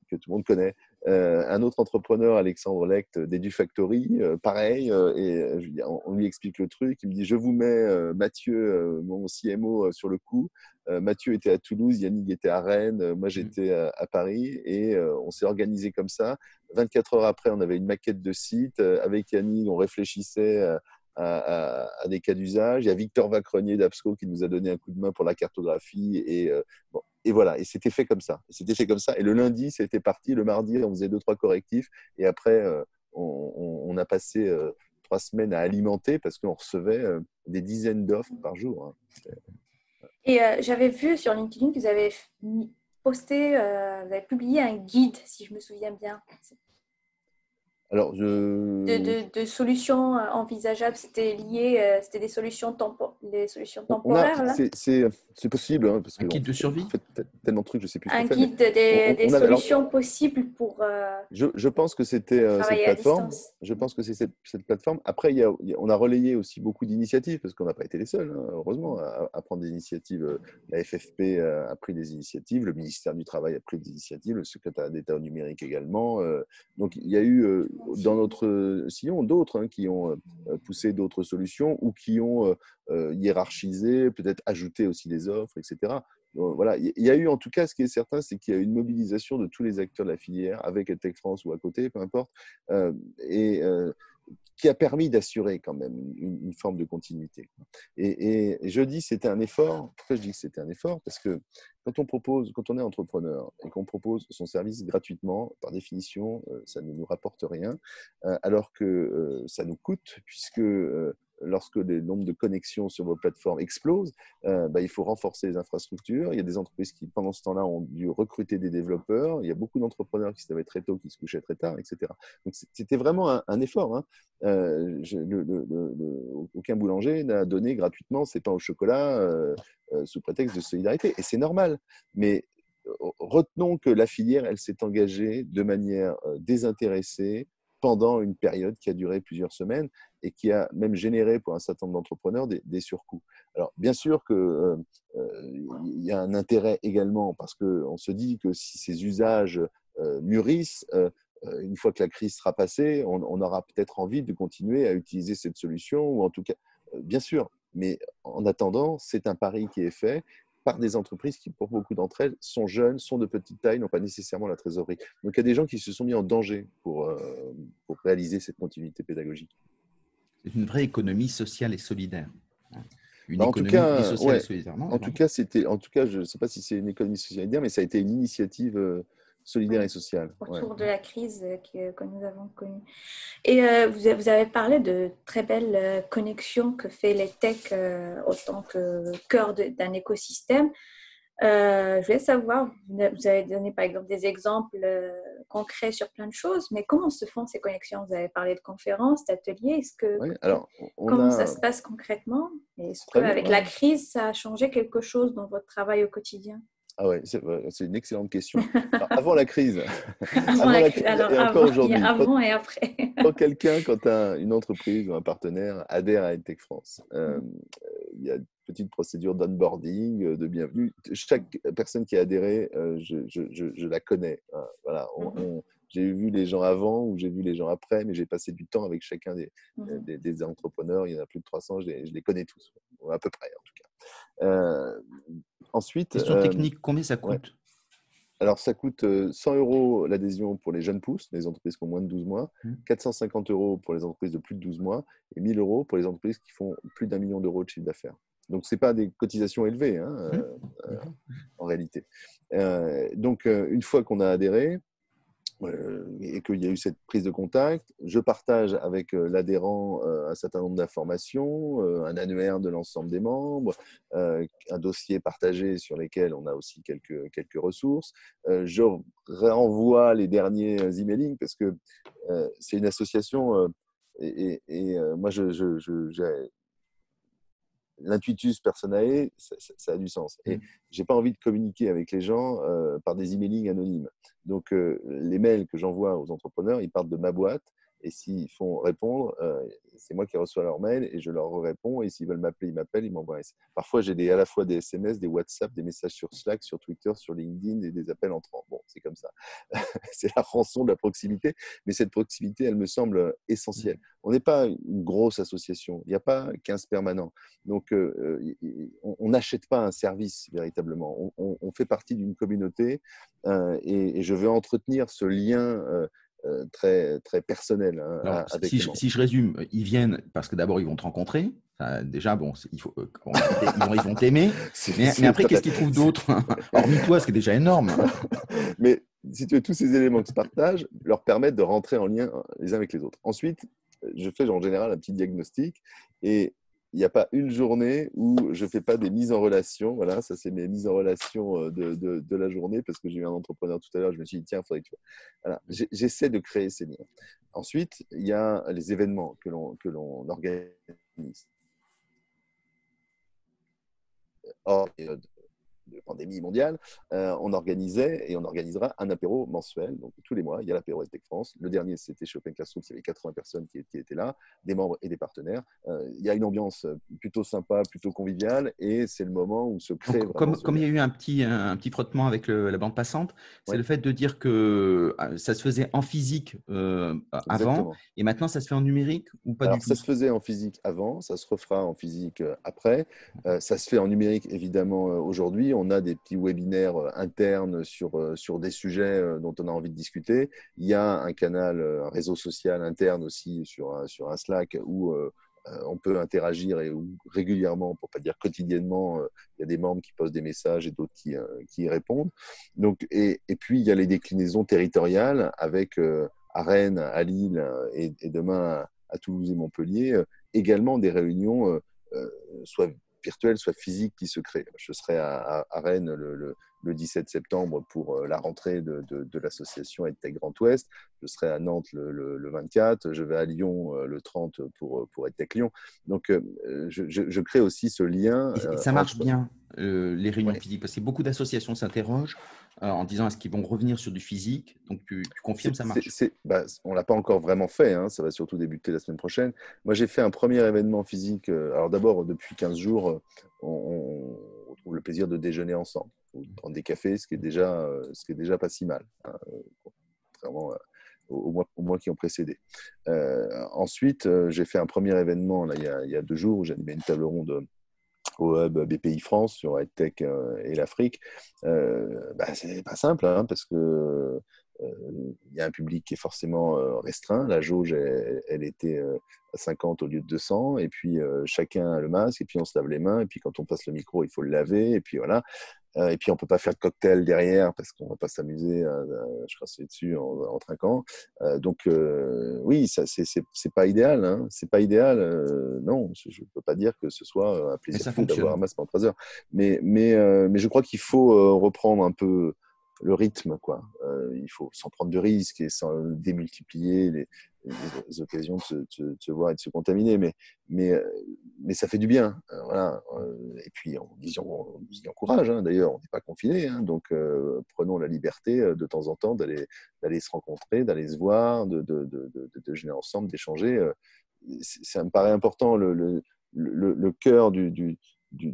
que tout le monde connaît, euh, un autre entrepreneur, Alexandre Lecht, d'EduFactory, euh, pareil, euh, et on, lui explique le truc. Il me dit Je vous mets Mathieu, mon CMO, sur le coup. Mathieu était à Toulouse, Yannick était à Rennes, moi mmh. j'étais à, Paris, et on s'est organisé comme ça. 24 heures après, on avait une maquette de site. Avec Yannick, on réfléchissait à, des cas d'usage. Il y a Victor Vacrenier d'Absco qui nous a donné un coup de main pour la cartographie. Et, euh, bon, et voilà, et c'était fait comme ça. C'était fait comme ça. Et le lundi, c'était parti. Le mardi, on faisait deux, trois correctifs. Et après, euh, on, a passé euh, trois semaines à alimenter parce qu'on recevait des dizaines d'offres par jour. Hein. Et j'avais vu sur LinkedIn que vous avez posté, vous avez publié un guide, si je me souviens bien. Alors, de, de, solutions euh, envisageables, c'était lié, euh, c'était des solutions, des solutions temporaires C'est possible. Hein, parce un guide de survie? fait tellement de trucs, je sais plus. Un guide des, des solutions possibles pour. Euh, je, je, pense que c'était cette plateforme. Je pense que c'est cette, cette, plateforme. Après, il y a, on a relayé aussi beaucoup d'initiatives parce qu'on n'a pas été les seuls, hein, heureusement, à, prendre des initiatives. La FFP a pris des initiatives, le ministère du Travail a pris des initiatives, le secrétaire d'État au numérique également. donc, il y a eu dans notre sillon d'autres hein, qui ont euh, poussé d'autres solutions ou qui ont euh, euh, hiérarchisé, peut-être ajouté aussi des offres, etc. voilà, il y a eu en tout cas, ce qui est certain, c'est qu'il y a eu une mobilisation de tous les acteurs de la filière, avec Tech France ou à côté, peu importe, et qui a permis d'assurer quand même une, forme de continuité. Et, je dis c'était un effort. Pourquoi je dis que c'était un effort? Parce que quand on propose, quand on est entrepreneur et qu'on propose son service gratuitement, par définition, euh, ça ne nous rapporte rien, euh, alors que euh, ça nous coûte, puisque lorsque le nombre de connexions sur vos plateformes explose, euh, bah, il faut renforcer les infrastructures. Il y a des entreprises qui, pendant ce temps-là, ont dû recruter des développeurs. Il y a beaucoup d'entrepreneurs qui se lèvent très tôt, qui se couchaient très tard, etc. Donc, c'était vraiment un, effort. Hein. Euh, aucun boulanger n'a donné gratuitement ses pains au chocolat euh, sous prétexte de solidarité. Et c'est normal. Mais retenons que la filière, elle s'est engagée de manière désintéressée, pendant une période qui a duré plusieurs semaines et qui a même généré pour un certain nombre d'entrepreneurs des, surcoûts. Alors, bien sûr qu'il euh, euh, y a un intérêt également parce qu'on se dit que si ces usages euh, mûrissent, une fois que la crise sera passée, on, on aura peut-être envie de continuer à utiliser cette solution ou en tout cas, bien sûr, mais en attendant, c'est un pari qui est fait par des entreprises qui, pour beaucoup d'entre elles, sont jeunes, sont de petite taille, n'ont pas nécessairement la trésorerie. Donc il y a des gens qui se sont mis en danger pour, euh, pour réaliser cette continuité pédagogique. C'est une vraie économie sociale et solidaire. Une bah, en économie tout cas, sociale et solidaire. en, tout cas, c'était, en tout cas, je ne sais pas si c'est une économie sociale et solidaire, mais ça a été une initiative euh, solidaire et sociale. Autour de la crise que, que, nous avons connue. Et euh, vous, vous, avez parlé de très belles euh, connexions que fait les tech euh, autant que cœur d'un écosystème. je voulais savoir, vous avez donné par exemple des exemples concrets sur plein de choses, mais comment se font ces connexions? Vous avez parlé de conférences, d'ateliers. Est-ce que alors, comment ça se passe concrètement? Est-ce qu'avec la crise, ça a changé quelque chose dans votre travail au quotidien? Ah ouais, c'est une excellente question. avant la crise, avant, la crise, et encore aujourd'hui. Avant et après. quand quelqu'un, quand une entreprise ou un partenaire adhère à EdTech France, euh, il y a une petite procédure d'onboarding, euh, de bienvenue. Chaque personne qui a adhéré, euh, je, je, je, la connais. Hein. Voilà, mhm. j'ai vu les gens avant ou j'ai vu les gens après, mais j'ai passé du temps avec chacun des, mhm. des, des, entrepreneurs. Il y en a plus de 300, je les, je les connais tous, à peu près en tout cas. Ensuite, Question euh, technique, combien ça coûte? Alors, ça coûte 100 euh, euros l'adhésion pour les jeunes pousses, les entreprises qui ont moins de 12 mois, 450 mmh. euros pour les entreprises de plus de 12 mois et 1000 euros pour les entreprises qui font plus d'un million d'euros de chiffre d'affaires. Donc, ce n'est pas des cotisations élevées hein, mmh. euh, en réalité. donc, une fois qu'on a adhéré, euh, et qu'il y a eu cette prise de contact. Je partage avec euh, l'adhérent euh, un certain nombre d'informations, un annuaire de l'ensemble des membres, un dossier partagé sur lequel on a aussi quelques, quelques ressources. Je renvoie les derniers emailing parce que c'est une association et, moi, je, je, l'intuitus personae, ça, ça, a du sens. Et mmh. j'ai pas envie de communiquer avec les gens euh, par des emailing anonymes. Donc, euh, les mails que j'envoie aux entrepreneurs, ils partent de ma boîte et s'ils font répondre, euh, c'est moi qui reçois leur mail et je leur réponds. Et s'ils veulent m'appeler, ils m'appellent, ils m'envoient. Parfois, j'ai à la fois des SMS, des WhatsApp, des messages sur Slack, sur Twitter, sur LinkedIn et des appels entrants. Bon, c'est comme ça. c'est la rançon de la proximité. Mais cette proximité, elle me semble essentielle. On n'est pas une grosse association. Il n'y a pas 15 permanents. Donc, euh, euh, on n'achète pas un service véritablement. On, fait partie d'une communauté et, et, je veux entretenir ce lien très, très personnel. Hein, si, je, résume, ils viennent parce que d'abord, ils vont te rencontrer. déjà, bon, il faut, euh, ils vont t'aimer. mais, après, qu'est-ce qu'ils trouvent d'autre Hormis toi, ce qui est déjà énorme. mais si tu veux, tous ces éléments que se partagent leur permettent de rentrer en lien les uns avec les autres. Ensuite, je fais en général un petit diagnostic et il n'y a pas une journée où je ne fais pas des mises en relation. Voilà, ça, c'est mes mises en relation euh, de, de, la journée parce que j'ai eu un entrepreneur tout à l'heure. Je me suis dit, tiens, il faudrait que tu voilà, J'essaie de créer ces liens. Ensuite, il y a les événements que l'on organise. Hors de pandémie mondiale, euh, on organisait et on organisera un apéro mensuel. Donc tous les mois, il y a l'apéro Tech France. Le dernier, c'était chez Open Classroom, il y avait 80 personnes qui, étaient là, des membres et des partenaires. Euh, il y a une ambiance plutôt sympa, plutôt conviviale et c'est le moment où se crée. comme, comme il y a eu un petit, un, petit frottement avec la bande passante, c'est le fait de dire que euh, ça se faisait en physique avant et maintenant ça se fait en numérique ou pas du tout? Ça se faisait en physique avant, ça se refera en physique après. ça se fait en numérique évidemment aujourd'hui on a des petits webinaires euh, internes sur, euh, sur des sujets euh, dont on a envie de discuter. Il y a un canal, un réseau social interne aussi sur un, sur un Slack où on peut interagir et où régulièrement, pour pas dire quotidiennement, il y a des membres qui posent des messages et d'autres qui, qui y répondent. Donc, et, et, puis, il y a les déclinaisons territoriales avec à Rennes, à Lille et, demain à Toulouse et Montpellier, également des réunions soit virtuelle, soit physique qui se crée. Je serai à, Rennes le, 17 septembre pour euh, la rentrée de, l'association EdTech Grand Ouest. Je serai à Nantes le, 24. Je vais à Lyon euh, le 30 pour, pour EdTech Lyon. Donc, euh, je, crée aussi ce lien. Et, ça marche bien, les réunions physiques, parce que beaucoup d'associations s'interrogent euh, en disant est-ce qu'ils vont revenir sur du physique? Donc tu, confirmes ça marche bah, On ne l'a pas encore vraiment fait, hein, ça va surtout débuter la semaine prochaine. Moi j'ai fait un premier événement physique. Euh, alors d'abord, depuis 15 jours, euh, on, retrouve le plaisir de déjeuner ensemble, prendre des cafés, ce qui est déjà, ce qui est déjà pas si mal, hein, contrairement aux mois, qui ont précédé. ensuite, j'ai fait un premier événement là, il, y a, deux jours où j'animais une table ronde au hub BPI France sur EdTech euh, et l'Afrique, euh, bah, c'est pas simple hein, parce que il euh, y a un public qui est forcément euh, restreint. La jauge, elle, était à 50 au lieu de 200. Et puis, chacun a le masque. Et puis, on se lave les mains. Et puis, quand on passe le micro, il faut le laver. Et puis, voilà. Euh, et puis, on ne peut pas faire de cocktail derrière parce qu'on ne va pas s'amuser à, à dessus en, en trinquant. Euh, donc, euh, oui, ce n'est pas idéal. Hein. C'est pas idéal. non, je ne peux pas dire que ce soit un plaisir d'avoir un masque pendant 3 heures. Mais, mais, mais je crois qu'il faut reprendre un peu le rythme. Quoi. il faut s'en prendre de risques et sans démultiplier les, les occasions de se, voir et de se contaminer. Mais, mais, euh, mais ça fait du bien. Euh, voilà. Euh, et puis, on, on, nous y encourage. Hein. D'ailleurs, on n'est pas confiné. Hein. donc, prenons la liberté de temps en temps d'aller se rencontrer, d'aller se voir, de, de, déjeuner ensemble, d'échanger. Ça me paraît important. Le, le, le, cœur du, du, du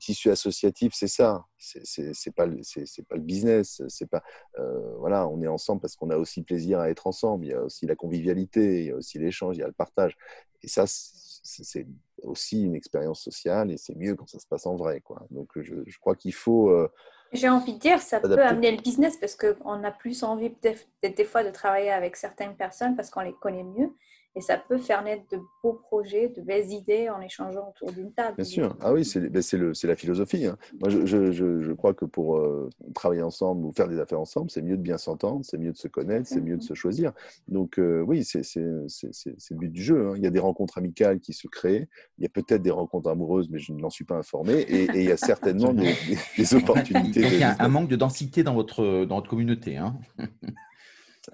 tissu associatif, c'est ça. C'est pas c'est pas le business. C'est pas euh, voilà, on est ensemble parce qu'on a aussi plaisir à être ensemble. Il y a aussi la convivialité, il y a aussi l'échange, il y a le partage. Et ça, c'est aussi une expérience sociale et c'est mieux quand ça se passe en vrai, quoi. Donc je, je crois qu'il faut. Euh, J'ai envie de dire, ça peut amener le business parce qu'on a plus envie peut-être des fois de travailler avec certaines personnes parce qu'on les connaît mieux et ça peut faire naître de beaux projets, de belles idées en échangeant autour d'une table. Bien sûr. Ah oui, c'est ben la philosophie. Hein. Moi, je, je, je, crois que pour euh, travailler ensemble ou faire des affaires ensemble, c'est mieux de bien s'entendre, c'est mieux de se connaître, c'est mieux de se choisir. Donc euh, oui, c'est le but du jeu. Hein. Il y a des rencontres amicales qui se créent. Il y a peut-être des rencontres amoureuses, mais je ne n'en suis pas informé. Et, il y a certainement des, opportunités. il y a un manque de densité dans votre, dans votre communauté. Hein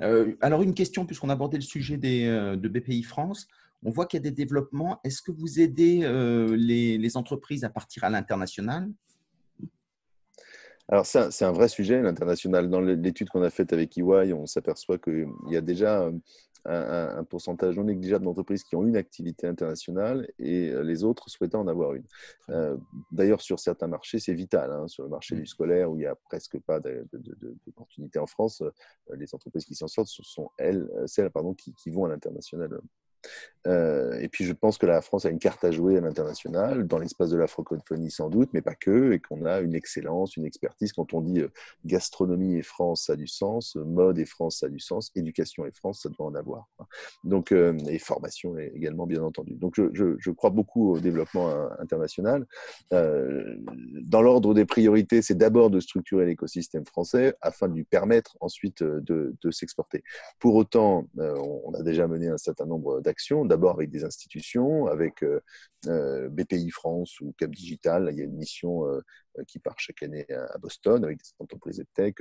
Euh, alors, une question, puisqu'on abordait le sujet des, euh, de BPI France, on voit qu'il y a des développements. Est-ce que vous aidez euh, les, entreprises à partir à l'international? Alors, c'est un, vrai sujet, l'international. Dans l'étude qu'on a faite avec EY, on s'aperçoit qu'il y a déjà un, pourcentage non négligeable d'entreprises qui ont une activité internationale et euh, les autres souhaitant en avoir une. Euh, d'ailleurs, sur certains marchés, c'est vital. Hein. sur le marché du mm. scolaire, où il n'y a presque pas d'opportunités en France, euh, les entreprises qui s'en sortent ce sont elles, celles pardon, qui, qui vont à l'international euh, et puis je pense que la France a une carte à jouer à l'international, dans l'espace de la francophonie sans doute, mais pas que, et qu'on a une excellence, une expertise. Quand on dit euh, gastronomie et France, ça a du sens, mode et France, ça a du sens, éducation et France, ça doit en avoir. Donc, euh, et formation également, bien entendu. Donc je, je, crois beaucoup au développement international. dans l'ordre des priorités, c'est d'abord de structurer l'écosystème français afin de lui permettre ensuite de, de s'exporter. Pour autant, on a déjà mené un certain nombre d'actions actions, d'abord avec des institutions, avec BPI France ou Cap Digital. Il y a une mission qui part chaque année à Boston avec des entreprises de tech,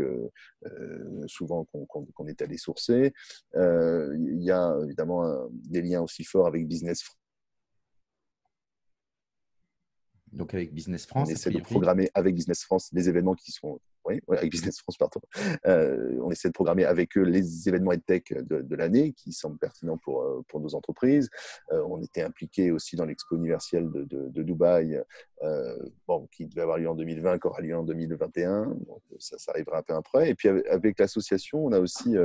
souvent qu'on est allé sourcer. il y a évidemment des liens aussi forts avec Business France donc avec Business France. On essaie de programmer avec Business France les événements qui sont. Oui, avec Business France, pardon. Euh, on essaie de programmer avec eux les événements tech de, de l'année qui semblent pertinents pour, euh, pour nos entreprises. Euh, on était impliqué aussi dans l'expo universelle de, de, de Dubaï, bon, qui devait avoir lieu en 2020, qui aura lieu en 2021. Donc ça, ça arrivera un peu après. Et puis avec l'association, on a aussi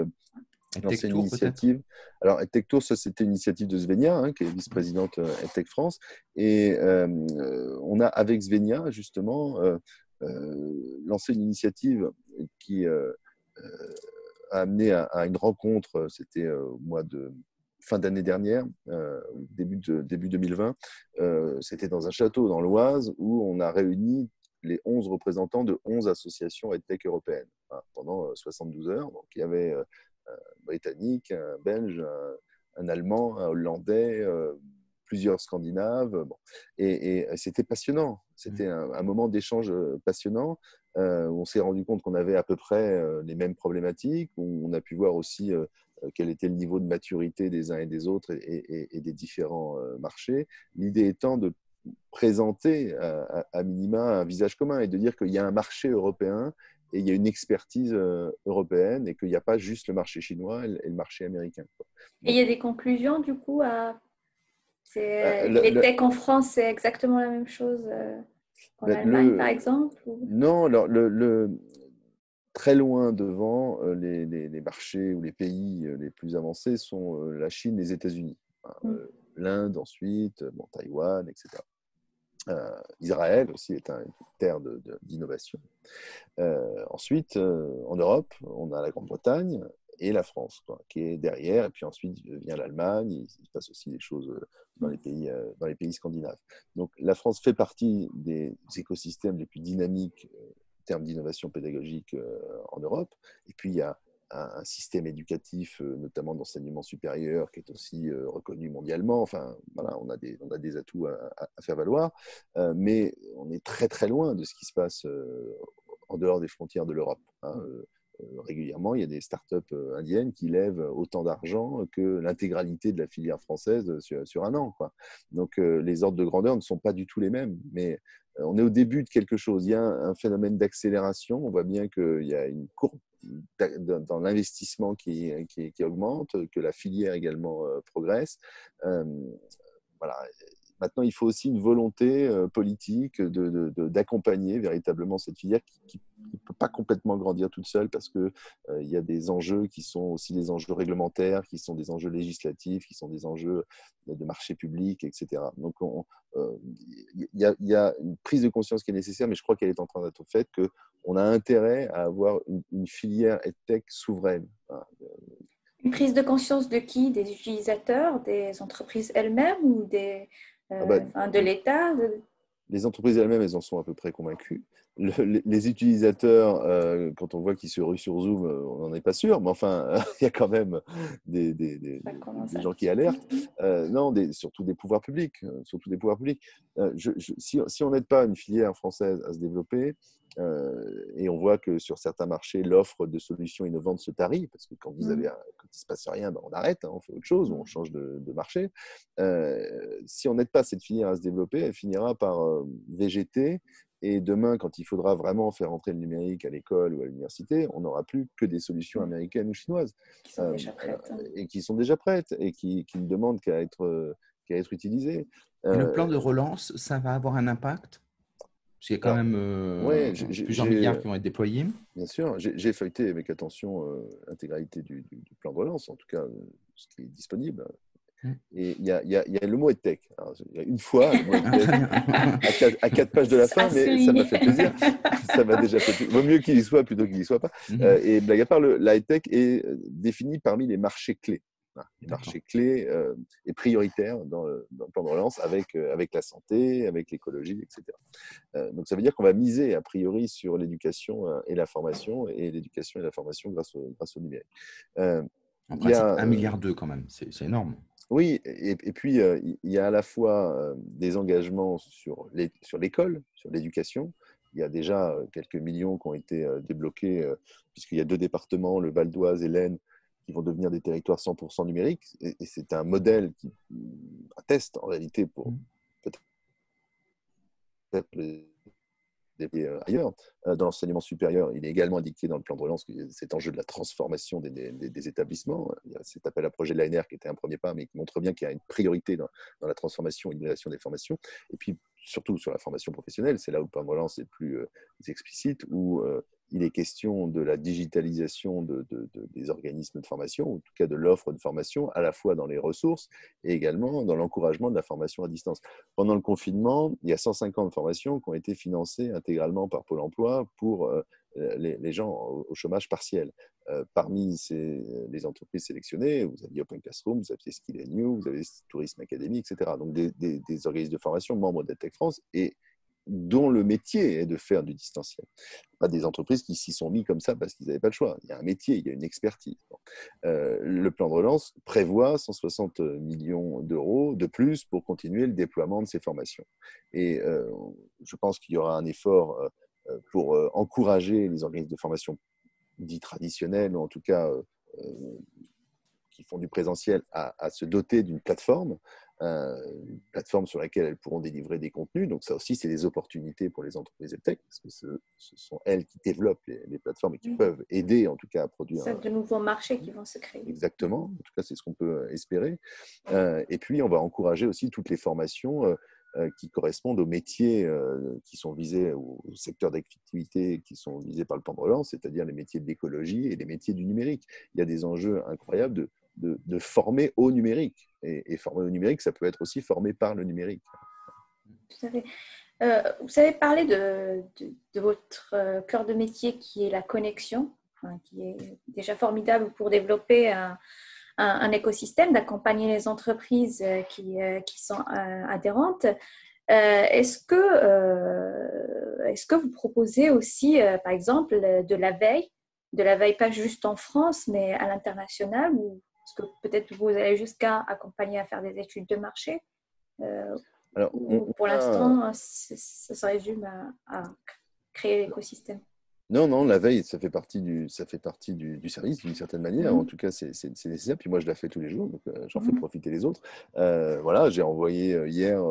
lancé une initiative. Alors, EdTech ça c'était une initiative de Svenia, hein, qui est vice-présidente EdTech France. Et on a, avec Svenia, justement, lancé une initiative qui a amené à, une rencontre, c'était au mois de fin d'année dernière, début, début 2020. c'était dans un château dans l'Oise où on a réuni les 11 représentants de 11 associations EdTech européennes hein, pendant 72 heures. Donc, il y avait un britannique, un belge, un, allemand, un hollandais, euh, plusieurs scandinaves. Et, c'était passionnant. C'était mmh. un, moment d'échange euh, passionnant euh, où on s'est rendu compte qu'on avait à peu près les mêmes problématiques, où on a pu voir aussi quel était le niveau de maturité des uns et des autres et, des différents marchés. L'idée étant de présenter à, minima un visage commun et de dire qu'il y a un marché européen et il y a une expertise euh, européenne et qu'il n'y a pas juste le marché chinois et le marché américain. Et il y a des conclusions du coup à... Euh, les techs en France, c'est exactement la même chose euh, qu'en Allemagne, par exemple Non, alors le, très loin devant, les, les, marchés ou les pays les plus avancés sont la Chine, les États-Unis. Mm. L'Inde ensuite, bon, Taïwan, etc. Euh, Israël aussi est une terre d'innovation. Euh, ensuite, euh, en Europe, on a la Grande-Bretagne et la France, qui est derrière. Et puis ensuite vient l'Allemagne. Il, se passe aussi des choses dans les pays, dans les pays scandinaves. Donc la France fait partie des écosystèmes les plus dynamiques en termes d'innovation pédagogique en Europe. Et puis il y a un, système éducatif, euh, notamment d'enseignement supérieur, qui est aussi euh, reconnu mondialement. Enfin, voilà, on a des, on a des atouts à, faire valoir, euh, mais on est très très loin de ce qui se passe en dehors des frontières de l'Europe. Hein. Régulièrement, il y a des startups indiennes qui lèvent autant d'argent que l'intégralité de la filière française sur, un an. Donc, les ordres de grandeur ne sont pas du tout les mêmes, mais on est au début de quelque chose. Il y a un phénomène d'accélération. On voit bien qu'il y a une courbe dans l'investissement qui, augmente, que la filière également euh, progresse. Euh, voilà. Maintenant, il faut aussi une volonté euh, politique d'accompagner de, véritablement cette filière qui ne peut pas complètement grandir toute seule parce qu'il il y a des enjeux qui sont aussi des enjeux réglementaires, qui sont des enjeux législatifs, qui sont des enjeux de marché public, etc. Donc, il y, a une prise de conscience qui est nécessaire, mais je crois qu'elle est en train d'être faite, que on a intérêt à avoir une, filière EdTech souveraine. Une prise de conscience de qui? Des utilisateurs, des entreprises elles-mêmes ou des, euh, ah bah, de l'État Les entreprises elles-mêmes, elles en sont à peu près convaincues. les utilisateurs, euh, quand on voit qu'ils se ruent sur Zoom, euh, on n'en est pas sûr, mais enfin, il y a quand même des, des, des, gens qui alertent. non, surtout des pouvoirs publics. surtout des pouvoirs publics. si, si, on n'aide pas une filière française à se développer, euh, et on voit que sur certains marchés, l'offre de solutions innovantes se tarit, parce que quand, vous mmh. avez, quand il ne se passe rien, ben on arrête, hein, on fait autre chose, on change de, marché. Euh, si on n'aide pas cette filière à se développer, elle finira par euh, végéter. Et demain, quand il faudra vraiment faire entrer le numérique à l'école ou à l'université, on n'aura plus que des solutions mmh. américaines ou chinoises. Qui sont déjà prêtes. Hein. Et qui sont déjà prêtes et qui, qui ne demandent qu'à être, qu'à être utilisées. le plan de relance, ça va avoir un impact? Parce qu'il y a quand même euh, plusieurs milliards qui vont être déployés. Bien sûr, j'ai feuilleté avec attention euh, l'intégralité du, plan de relance, en tout cas euh, ce qui est disponible. Hum. Et il y, a, le mot EdTech. il y a une fois le mot EdTech à, quatre, pages de la fin, mais ça m'a fait plaisir. ça m'a déjà fait plaisir. Vaut mieux qu'il y soit plutôt qu'il n'y soit pas. Hum. et blague à part, le, la EdTech est définie parmi les marchés clés les marchés clés euh, et prioritaires dans le, plan de relance avec, euh, avec la santé, avec l'écologie, etc. Euh, donc ça veut dire qu'on va miser a priori sur l'éducation et la formation et l'éducation et la formation grâce au, grâce au numérique. En principe, un milliard d'eux quand même, c'est énorme. Oui, et, puis il y a à la fois des engagements sur l'école, sur l'éducation. Il y a déjà quelques millions qui ont été débloqués, puisqu'il y a deux départements, le Val d'Oise et l'Aisne, qui vont devenir des territoires 100% numériques. Et, c'est un modèle qui atteste en réalité pour mmh. peut-être euh, ailleurs. Euh, dans l'enseignement supérieur, il est également indiqué dans le plan de relance cet enjeu de la transformation des, établissements. Il y a cet appel à projet de l'ANR qui était un premier pas, mais qui montre bien qu'il y a une priorité dans, la transformation et l'innovation des formations. Et puis, surtout sur la formation professionnelle, c'est là où le plan de relance est plus euh, explicite, où il est question de la digitalisation de, des organismes de formation, en tout cas de l'offre de formation, à la fois dans les ressources et également dans l'encouragement de la formation à distance. Pendant le confinement, il y a 150 formations qui ont été financées intégralement par Pôle emploi pour euh, les, gens au chômage partiel. Euh, parmi les entreprises sélectionnées, vous aviez Open Classroom, vous aviez Skill New, vous avez Tourisme Academy, etc. Donc des, des organismes de formation membres d'EdTech France et dont le métier est de faire du distanciel. Pas des entreprises qui s'y sont mis comme ça parce qu'ils n'avaient pas le choix. Il y a un métier, il y a une expertise. Euh, le plan de relance prévoit 160 millions d'euros de plus pour continuer le déploiement de ces formations. Et euh, je pense qu'il y aura un effort euh, pour encourager les organismes de formation dits traditionnels, ou en tout cas qui font du présentiel, à se doter d'une plateforme une plateforme sur laquelle elles pourront délivrer des contenus. Donc ça aussi, c'est des opportunités pour les entreprises tech, parce que ce, sont elles qui développent les, plateformes et qui peuvent aider en tout cas à produire. C'est de nouveaux marchés qui vont se créer. Exactement, en tout cas c'est ce qu'on peut espérer. Euh, et puis on va encourager aussi toutes les formations euh, euh, qui correspondent aux métiers qui sont visés, au secteur d'activité qui sont visés par le plan de relance, c'est-à-dire les métiers de l'écologie et les métiers du numérique. Il y a des enjeux incroyables de de, former au numérique. Et, former au numérique, ça peut être aussi formé par le numérique. Tout à fait. Euh, vous avez parlé de, votre euh, cœur de métier qui est la connexion, qui est déjà formidable pour développer un, écosystème, d'accompagner les entreprises euh, qui, sont adhérentes. est-ce, que, est-ce que vous proposez aussi, par exemple, de la veille, de la veille pas juste en France, mais à l'international, ou est-ce que peut-être vous allez jusqu'à accompagner à faire des études de marché euh, Alors, Pour l'instant, ça se résume à créer l'écosystème. Non, non, la veille, ça fait partie du, ça fait partie du, service d'une certaine manière. En mmh. tout cas, c'est nécessaire. Puis moi, je la fais tous les jours, donc euh, j'en fais mmh. profiter les autres. Euh, voilà, j'ai envoyé euh, hier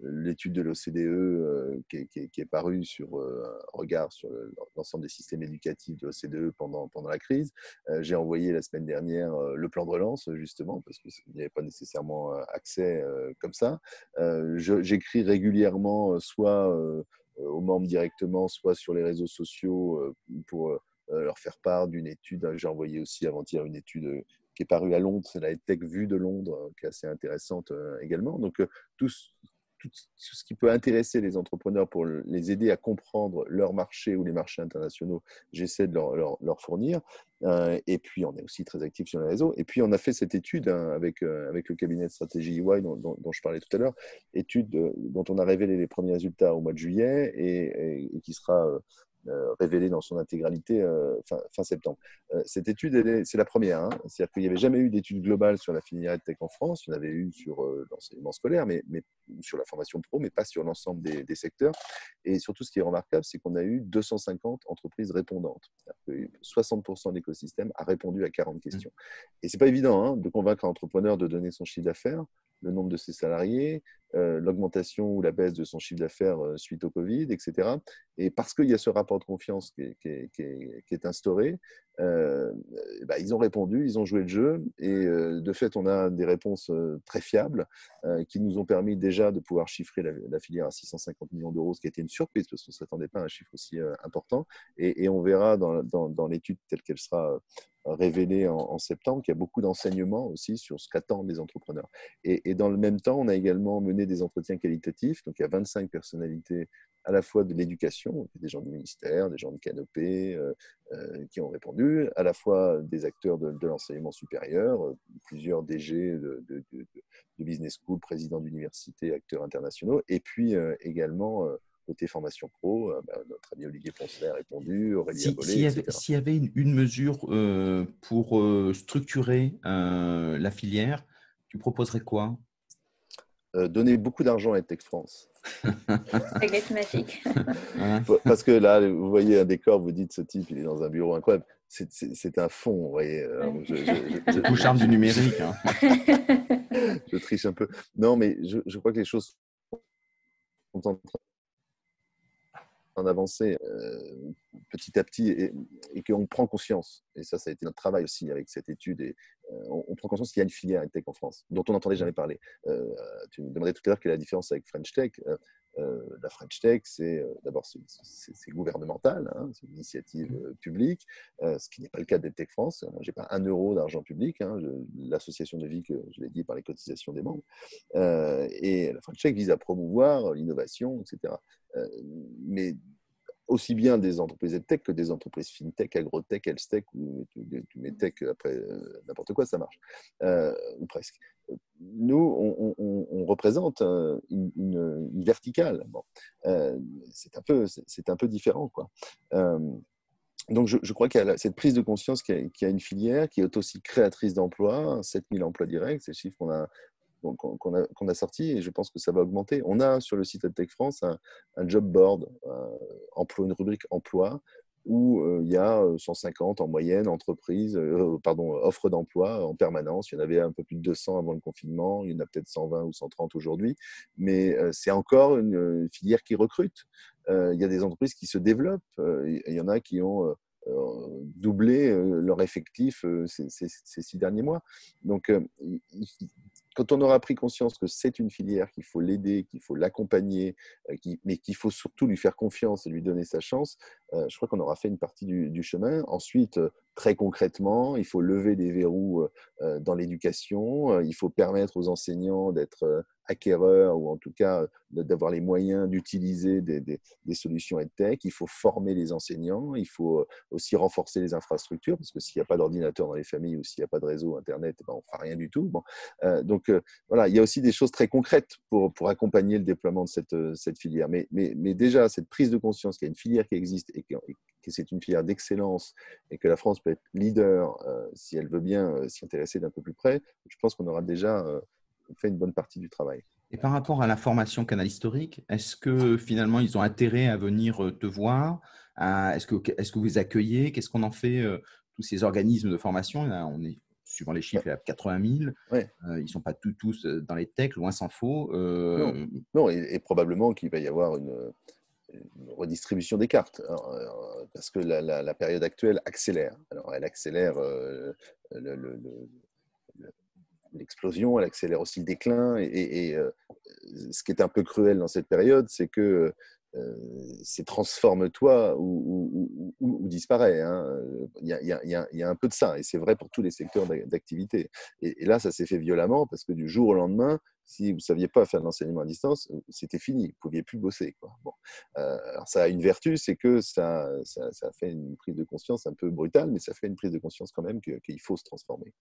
l'étude de l'OCDE qui, qui, est parue sur un regard sur l'ensemble des systèmes éducatifs de l'OCDE pendant, pendant la crise. j'ai envoyé la semaine dernière le plan de relance, justement, parce qu'il n'y avait pas nécessairement accès comme ça. J'écris régulièrement soit aux membres directement, soit sur les réseaux sociaux euh, pour euh, leur faire part d'une étude. J'ai envoyé aussi avant-hier une étude qui est parue à Londres, c'est la Tech Vue de Londres, qui est assez intéressante également. Donc, tout, tout, ce qui peut intéresser les entrepreneurs pour les aider à comprendre leur marché ou les marchés internationaux, j'essaie de leur, leur, fournir. et puis, on est aussi très actif sur les réseaux. Et puis, on a fait cette étude hein, avec, avec le cabinet de stratégie EY dont, je parlais tout à l'heure, étude dont on a révélé les premiers résultats au mois de juillet et, qui sera euh, révélée dans son intégralité euh, fin, septembre. Euh, cette étude, c'est la première. Hein. C'est-à-dire qu'il n'y avait jamais eu d'étude globale sur la filière tech en France. Il y en avait eu sur l'enseignement scolaire, mais, mais, sur la formation pro, mais pas sur l'ensemble des, secteurs. Et surtout, ce qui est remarquable, c'est qu'on a eu 250 entreprises répondantes. 60% de l'écosystème a répondu à 40 questions. Et c'est pas évident hein, de convaincre un entrepreneur de donner son chiffre d'affaires le nombre de ses salariés, euh, l'augmentation ou la baisse de son chiffre d'affaires euh, suite au Covid, etc. Et parce qu'il y a ce rapport de confiance qui est, instauré, euh, bah, ils ont répondu, ils ont joué le jeu. Et de fait, on a des réponses très fiables qui nous ont permis déjà de pouvoir chiffrer la, filière à 650 millions d'euros, ce qui a été une surprise parce qu'on ne s'attendait pas à un chiffre aussi important. Et, on verra dans, l'étude telle qu'elle sera révélé en, septembre, qu'il y a beaucoup d'enseignements aussi sur ce qu'attendent les entrepreneurs. Et, dans le même temps, on a également mené des entretiens qualitatifs. Donc, il y a 25 personnalités à la fois de l'éducation, des gens du ministère, des gens de Canopée euh, euh, qui ont répondu, à la fois des acteurs de, l'enseignement supérieur, euh, plusieurs DG de, de, business school, présidents d'université, acteurs internationaux, et puis également côté formation pro, bah, notre ami Olivier Poncelet a répondu, Aurélie si, S'il y, y, avait une, mesure pour structurer la filière, tu proposerais quoi? Donner beaucoup d'argent à Tech France. Baguette magique. Parce que là, vous voyez un décor, vous dites ce type, il est dans un bureau incroyable. C'est un fond, vous voyez. je, charme du numérique. Hein. je triche un peu. Non, mais je, je crois que les choses sont en train en avancer euh, petit à petit et, qu'on prend conscience. Et ça, ça a été notre travail aussi avec cette étude. Et, euh, on, prend conscience qu'il y a une filière tech en France dont on n'entendait jamais parler. Euh, tu me demandais tout à l'heure quelle est la différence avec French Tech. La French Tech, c'est d'abord c'est gouvernemental, hein, c'est une initiative publique, ce qui n'est pas le cas d'EdTech France. Moi, j'ai pas un euro d'argent public. Hein, L'association de vie, que je l'ai dit, par les cotisations des membres. et la French Tech vise à promouvoir l'innovation, etc. Euh, mais aussi bien des entreprises tech que des entreprises fintech, agrotech, healthtech, ou tu mets tech après euh, n'importe quoi, ça marche, euh, ou presque. Nous, on, représente une, verticale. Bon. c'est un peu, c'est un peu différent, quoi. donc, je, crois qu'il y a cette prise de conscience qu'il y, a une filière qui est aussi créatrice d'emplois, 7000 emplois directs, c'est le chiffre qu'on a qu'on a, sorti et je pense que ça va augmenter. On a sur le site Tech France un, job board, emploi, une rubrique emploi où euh, il y a 150 euh, en moyenne entreprises, euh, pardon, offres d'emploi en permanence. Il y en avait un peu plus de 200 avant le confinement, il y en a peut-être 120 ou 130 aujourd'hui, mais c'est encore une, filière qui recrute. il y a des entreprises qui se développent, il y en a qui ont doublé leur effectif ces, ces, six derniers mois. Donc, quand on aura pris conscience que c'est une filière, qu'il faut l'aider, qu'il faut l'accompagner, euh, mais qu'il faut surtout lui faire confiance et lui donner sa chance, euh, je crois qu'on aura fait une partie du, chemin. Ensuite, euh, très concrètement, il faut lever des verrous dans l'éducation, il faut permettre aux enseignants d'être acquéreurs ou en tout cas d'avoir les moyens d'utiliser des, solutions EdTech. Il faut former les enseignants, il faut aussi renforcer les infrastructures parce que s'il n'y a pas d'ordinateur dans les familles ou s'il n'y a pas de réseau Internet, ben on ne fera rien du tout. Donc voilà, il y a aussi des choses très concrètes pour, accompagner le déploiement de cette, filière. Mais, mais, mais déjà, cette prise de conscience qu'il y a une filière qui existe et que, c'est une filière d'excellence et que la France peut être leader euh, si elle veut bien euh, s'y intéresser d'un peu plus près, je pense qu'on aura déjà euh, fait une bonne partie du travail. Et par rapport à la formation canal historique, est-ce que finalement ils ont intérêt à venir te voir Est-ce que, est que vous accueillez Qu'est-ce qu'on en fait Tous ces organismes de formation, on est suivant les chiffres, il y a 80 000. ils ne sont pas tous, tous dans les techs, loin s'en faut. Non, et, probablement qu'il va y avoir une, redistribution des cartes, hein, euh, parce que la, période actuelle accélère. Alors, elle accélère euh, l'explosion, elle accélère aussi le déclin. Et, euh, ce qui est un peu cruel dans cette période, c'est que c'est transforme-toi ou, ou, disparaît. Il, y a, un peu de ça, et c'est vrai pour tous les secteurs d'activité. Et, là, ça s'est fait violemment parce que du jour au lendemain, si vous ne saviez pas faire de l'enseignement à distance, c'était fini, vous ne pouviez plus bosser. Bon. alors ça a une vertu, c'est que ça, ça, fait une prise de conscience un peu brutale, mais ça fait une prise de conscience quand même qu'il faut se transformer.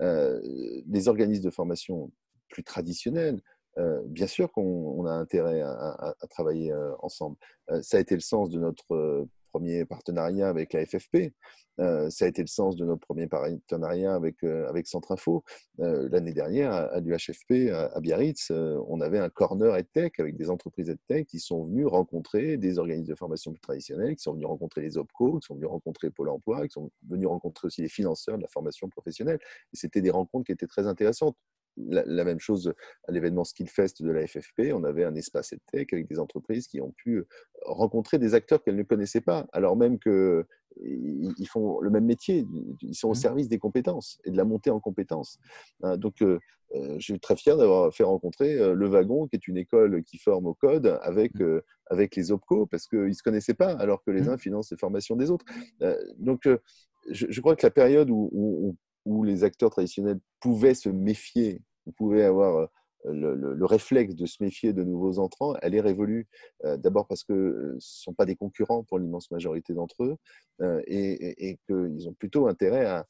les organismes de formation plus traditionnels, euh, bien sûr qu'on a intérêt à, travailler euh, ensemble. Euh, ça a été le sens de notre premier partenariat avec la FFP. ça a été le sens de notre premier partenariat avec, avec Centrinfo. L'année dernière, à, l'UHFP, à, Biarritz, on avait un corner EdTech avec des entreprises EdTech qui sont venues rencontrer des organismes de formation plus traditionnels, qui sont venus rencontrer les OPCO, qui sont venus rencontrer Pôle emploi, qui sont venus rencontrer aussi les financeurs de la formation professionnelle. Et c'était des rencontres qui étaient très intéressantes la, même chose à l'événement Skillfest de la FFP. On avait un espace tech avec des entreprises qui ont pu rencontrer des acteurs qu'elles ne connaissaient pas, alors même qu'ils font le même métier. Ils sont au mmh. service des compétences et de la montée en compétences. Hein, donc, euh, euh, je suis très fier d'avoir fait rencontrer euh, Le Wagon, qui est une école qui forme au code, avec, mmh. avec les OPCO, parce qu'ils ne se connaissaient pas, alors que les mmh. uns financent les formations des autres. donc, je, crois que la période où, où, où les acteurs traditionnels pouvaient se méfier, pouvaient avoir euh, le, réflexe de se méfier de nouveaux entrants, elle est révolue. Euh, d'abord parce que euh, ce ne sont pas des concurrents pour l'immense majorité d'entre eux et, qu'ils ont plutôt intérêt à,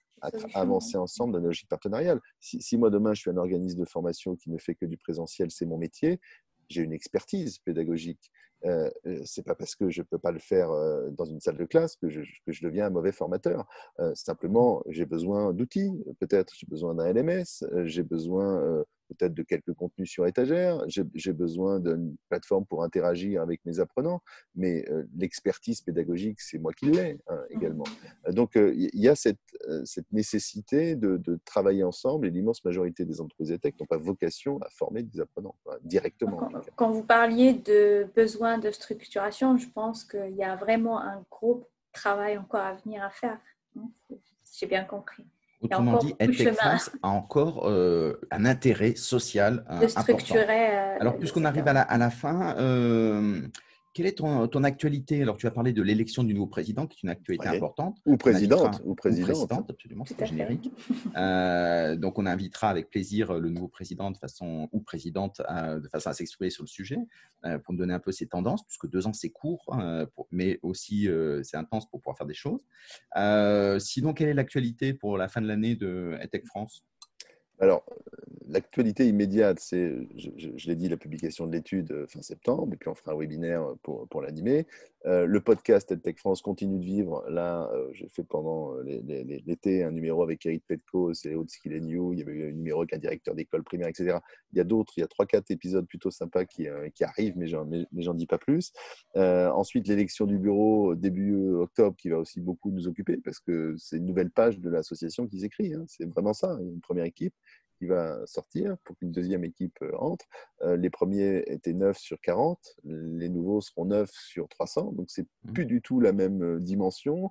avancer ensemble dans une logique partenariale. Si, moi demain je suis un organisme de formation qui ne fait que du présentiel, c'est mon métier, j'ai une expertise pédagogique euh, euh, c'est pas parce que je peux pas le faire euh, dans une salle de classe que je, que je deviens un mauvais formateur. simplement, j'ai besoin d'outils. Peut-être j'ai besoin d'un LMS, j'ai besoin peut-être de quelques contenus sur étagère, j'ai besoin d'une plateforme pour interagir avec mes apprenants, mais l'expertise pédagogique, c'est moi qui l'ai hein, mmh. également. Donc, il y a cette, cette nécessité de, de, travailler ensemble et l'immense majorité des entreprises tech n'ont pas vocation à former des apprenants directement. Quand, quand vous parliez de besoin de structuration, je pense qu'il y a vraiment un gros travail encore à venir à faire. J'ai bien compris. Autrement dit, EdTech France a encore euh, un intérêt social de structurer, important. Euh, Alors, puisqu'on arrive à la, à la fin, euh, quelle est ton, ton, actualité? Alors, tu as parlé de l'élection du nouveau président, qui est une actualité importante. Ou présidente. Ou présidente. absolument, c'est générique. Euh, donc, on invitera avec plaisir le nouveau président de façon, ou présidente euh, de façon à s'exprimer sur le sujet, euh, pour nous donner un peu ses tendances, puisque deux ans, c'est court, mais aussi c'est intense pour pouvoir faire des choses. sinon, quelle est l'actualité pour la fin de l'année de EdTech France? Alors, l'actualité immédiate, c'est, je, l'ai dit, la publication de l'étude euh, fin septembre, et puis on fera un webinaire pour, pour l'animer. Euh, le podcast EdTech France continue de vivre. Là, euh, j'ai fait pendant l'été un numéro avec Eric Petko, c'est Haute Skill New. Il y avait eu un numéro avec un directeur d'école primaire, etc. Il y a d'autres, il y a trois, quatre épisodes plutôt sympas qui, arrivent, mais j'en, mais, j'en dis pas plus. ensuite, l'élection du bureau début octobre qui va aussi beaucoup nous occuper parce que c'est une nouvelle page de l'association qui s'écrit. Hein. C'est vraiment ça, une première équipe qui va sortir pour qu'une deuxième équipe euh, entre. Euh, les premiers étaient 9 sur 40, les nouveaux seront 9 sur 300, donc c'est mmh. plus du tout la même euh, dimension.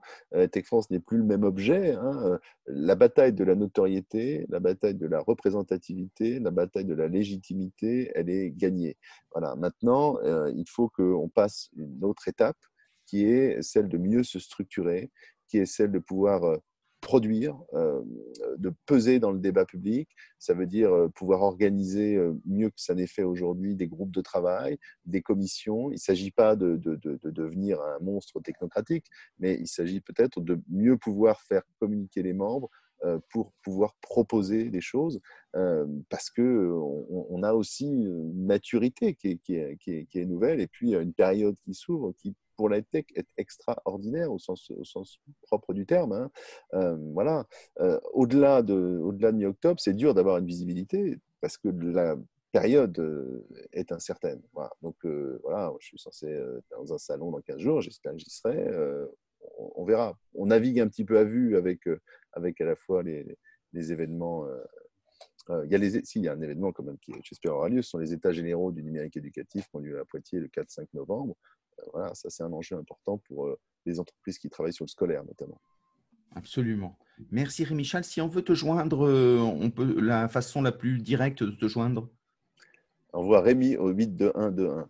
Tech France n'est plus le même objet. Hein. La bataille de la notoriété, la bataille de la représentativité, la bataille de la légitimité, elle est gagnée. Voilà. Maintenant, il faut qu'on passe une autre étape qui est celle de mieux se structurer, qui est celle de pouvoir produire, euh, de peser dans le débat public. Ça veut dire euh, pouvoir organiser euh, mieux que ça n'est fait aujourd'hui des groupes de travail, des commissions. Il ne s'agit pas de, de, de, devenir un monstre technocratique, mais il s'agit peut-être de mieux pouvoir faire communiquer les membres pour pouvoir proposer des choses, parce que on, a aussi une maturité qui est, qui, est, qui, est, qui est, nouvelle, et puis une période qui s'ouvre qui pour la tech est extraordinaire au sens, propre du terme. Hein. Euh, voilà. Euh, au-delà de, au-delà de mi-octobre, c'est dur d'avoir une visibilité parce que la période euh, est incertaine. Donc voilà, je suis censé être dans un salon dans 15 jours, j'espère que j'y serai. On, verra. On navigue un petit peu à vue avec, avec à la fois les, événements. il y a les, si, y a un événement quand même qui, j'espère, aura lieu. Ce sont les états généraux du numérique éducatif qui ont lieu à Poitiers le 4-5 novembre voilà, ça c'est un enjeu important pour euh, les entreprises qui travaillent sur le scolaire notamment. Absolument. Merci Rémi Chal. Si on veut te joindre, euh, on peut la façon la plus directe de te joindre? Envoie Rémi au 82121.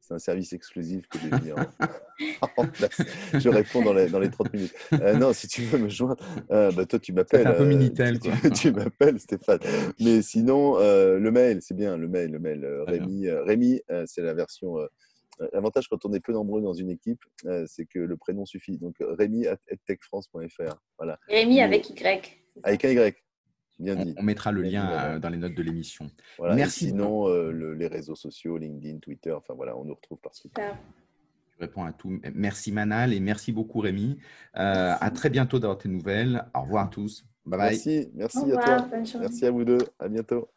C'est un service exclusif que j'ai mis en, place. Je réponds dans les, dans les 30 minutes. Euh, non, si tu veux me joindre, bah, toi tu m'appelles. un peu Minitel. tu, tu m'appelles Stéphane. Mais sinon, le mail, c'est bien, le mail. Le mail Rémi, Rémi c'est la version euh, l'avantage quand on est peu nombreux dans une équipe, euh, c'est que le prénom suffit. Donc Rémi at techfrance.fr. Voilà. Rémi avec Y. Avec un Y. Bien dit. On, mettra le lien euh, dans les notes de l'émission. Merci. sinon, les réseaux sociaux, LinkedIn, Twitter, enfin voilà, on nous retrouve partout. Super. Je réponds à tout. Merci Manal et merci beaucoup Rémi. À très bientôt d'avoir tes nouvelles. Au revoir à tous. Bye bye. Merci, merci à toi. Merci à vous deux. À bientôt.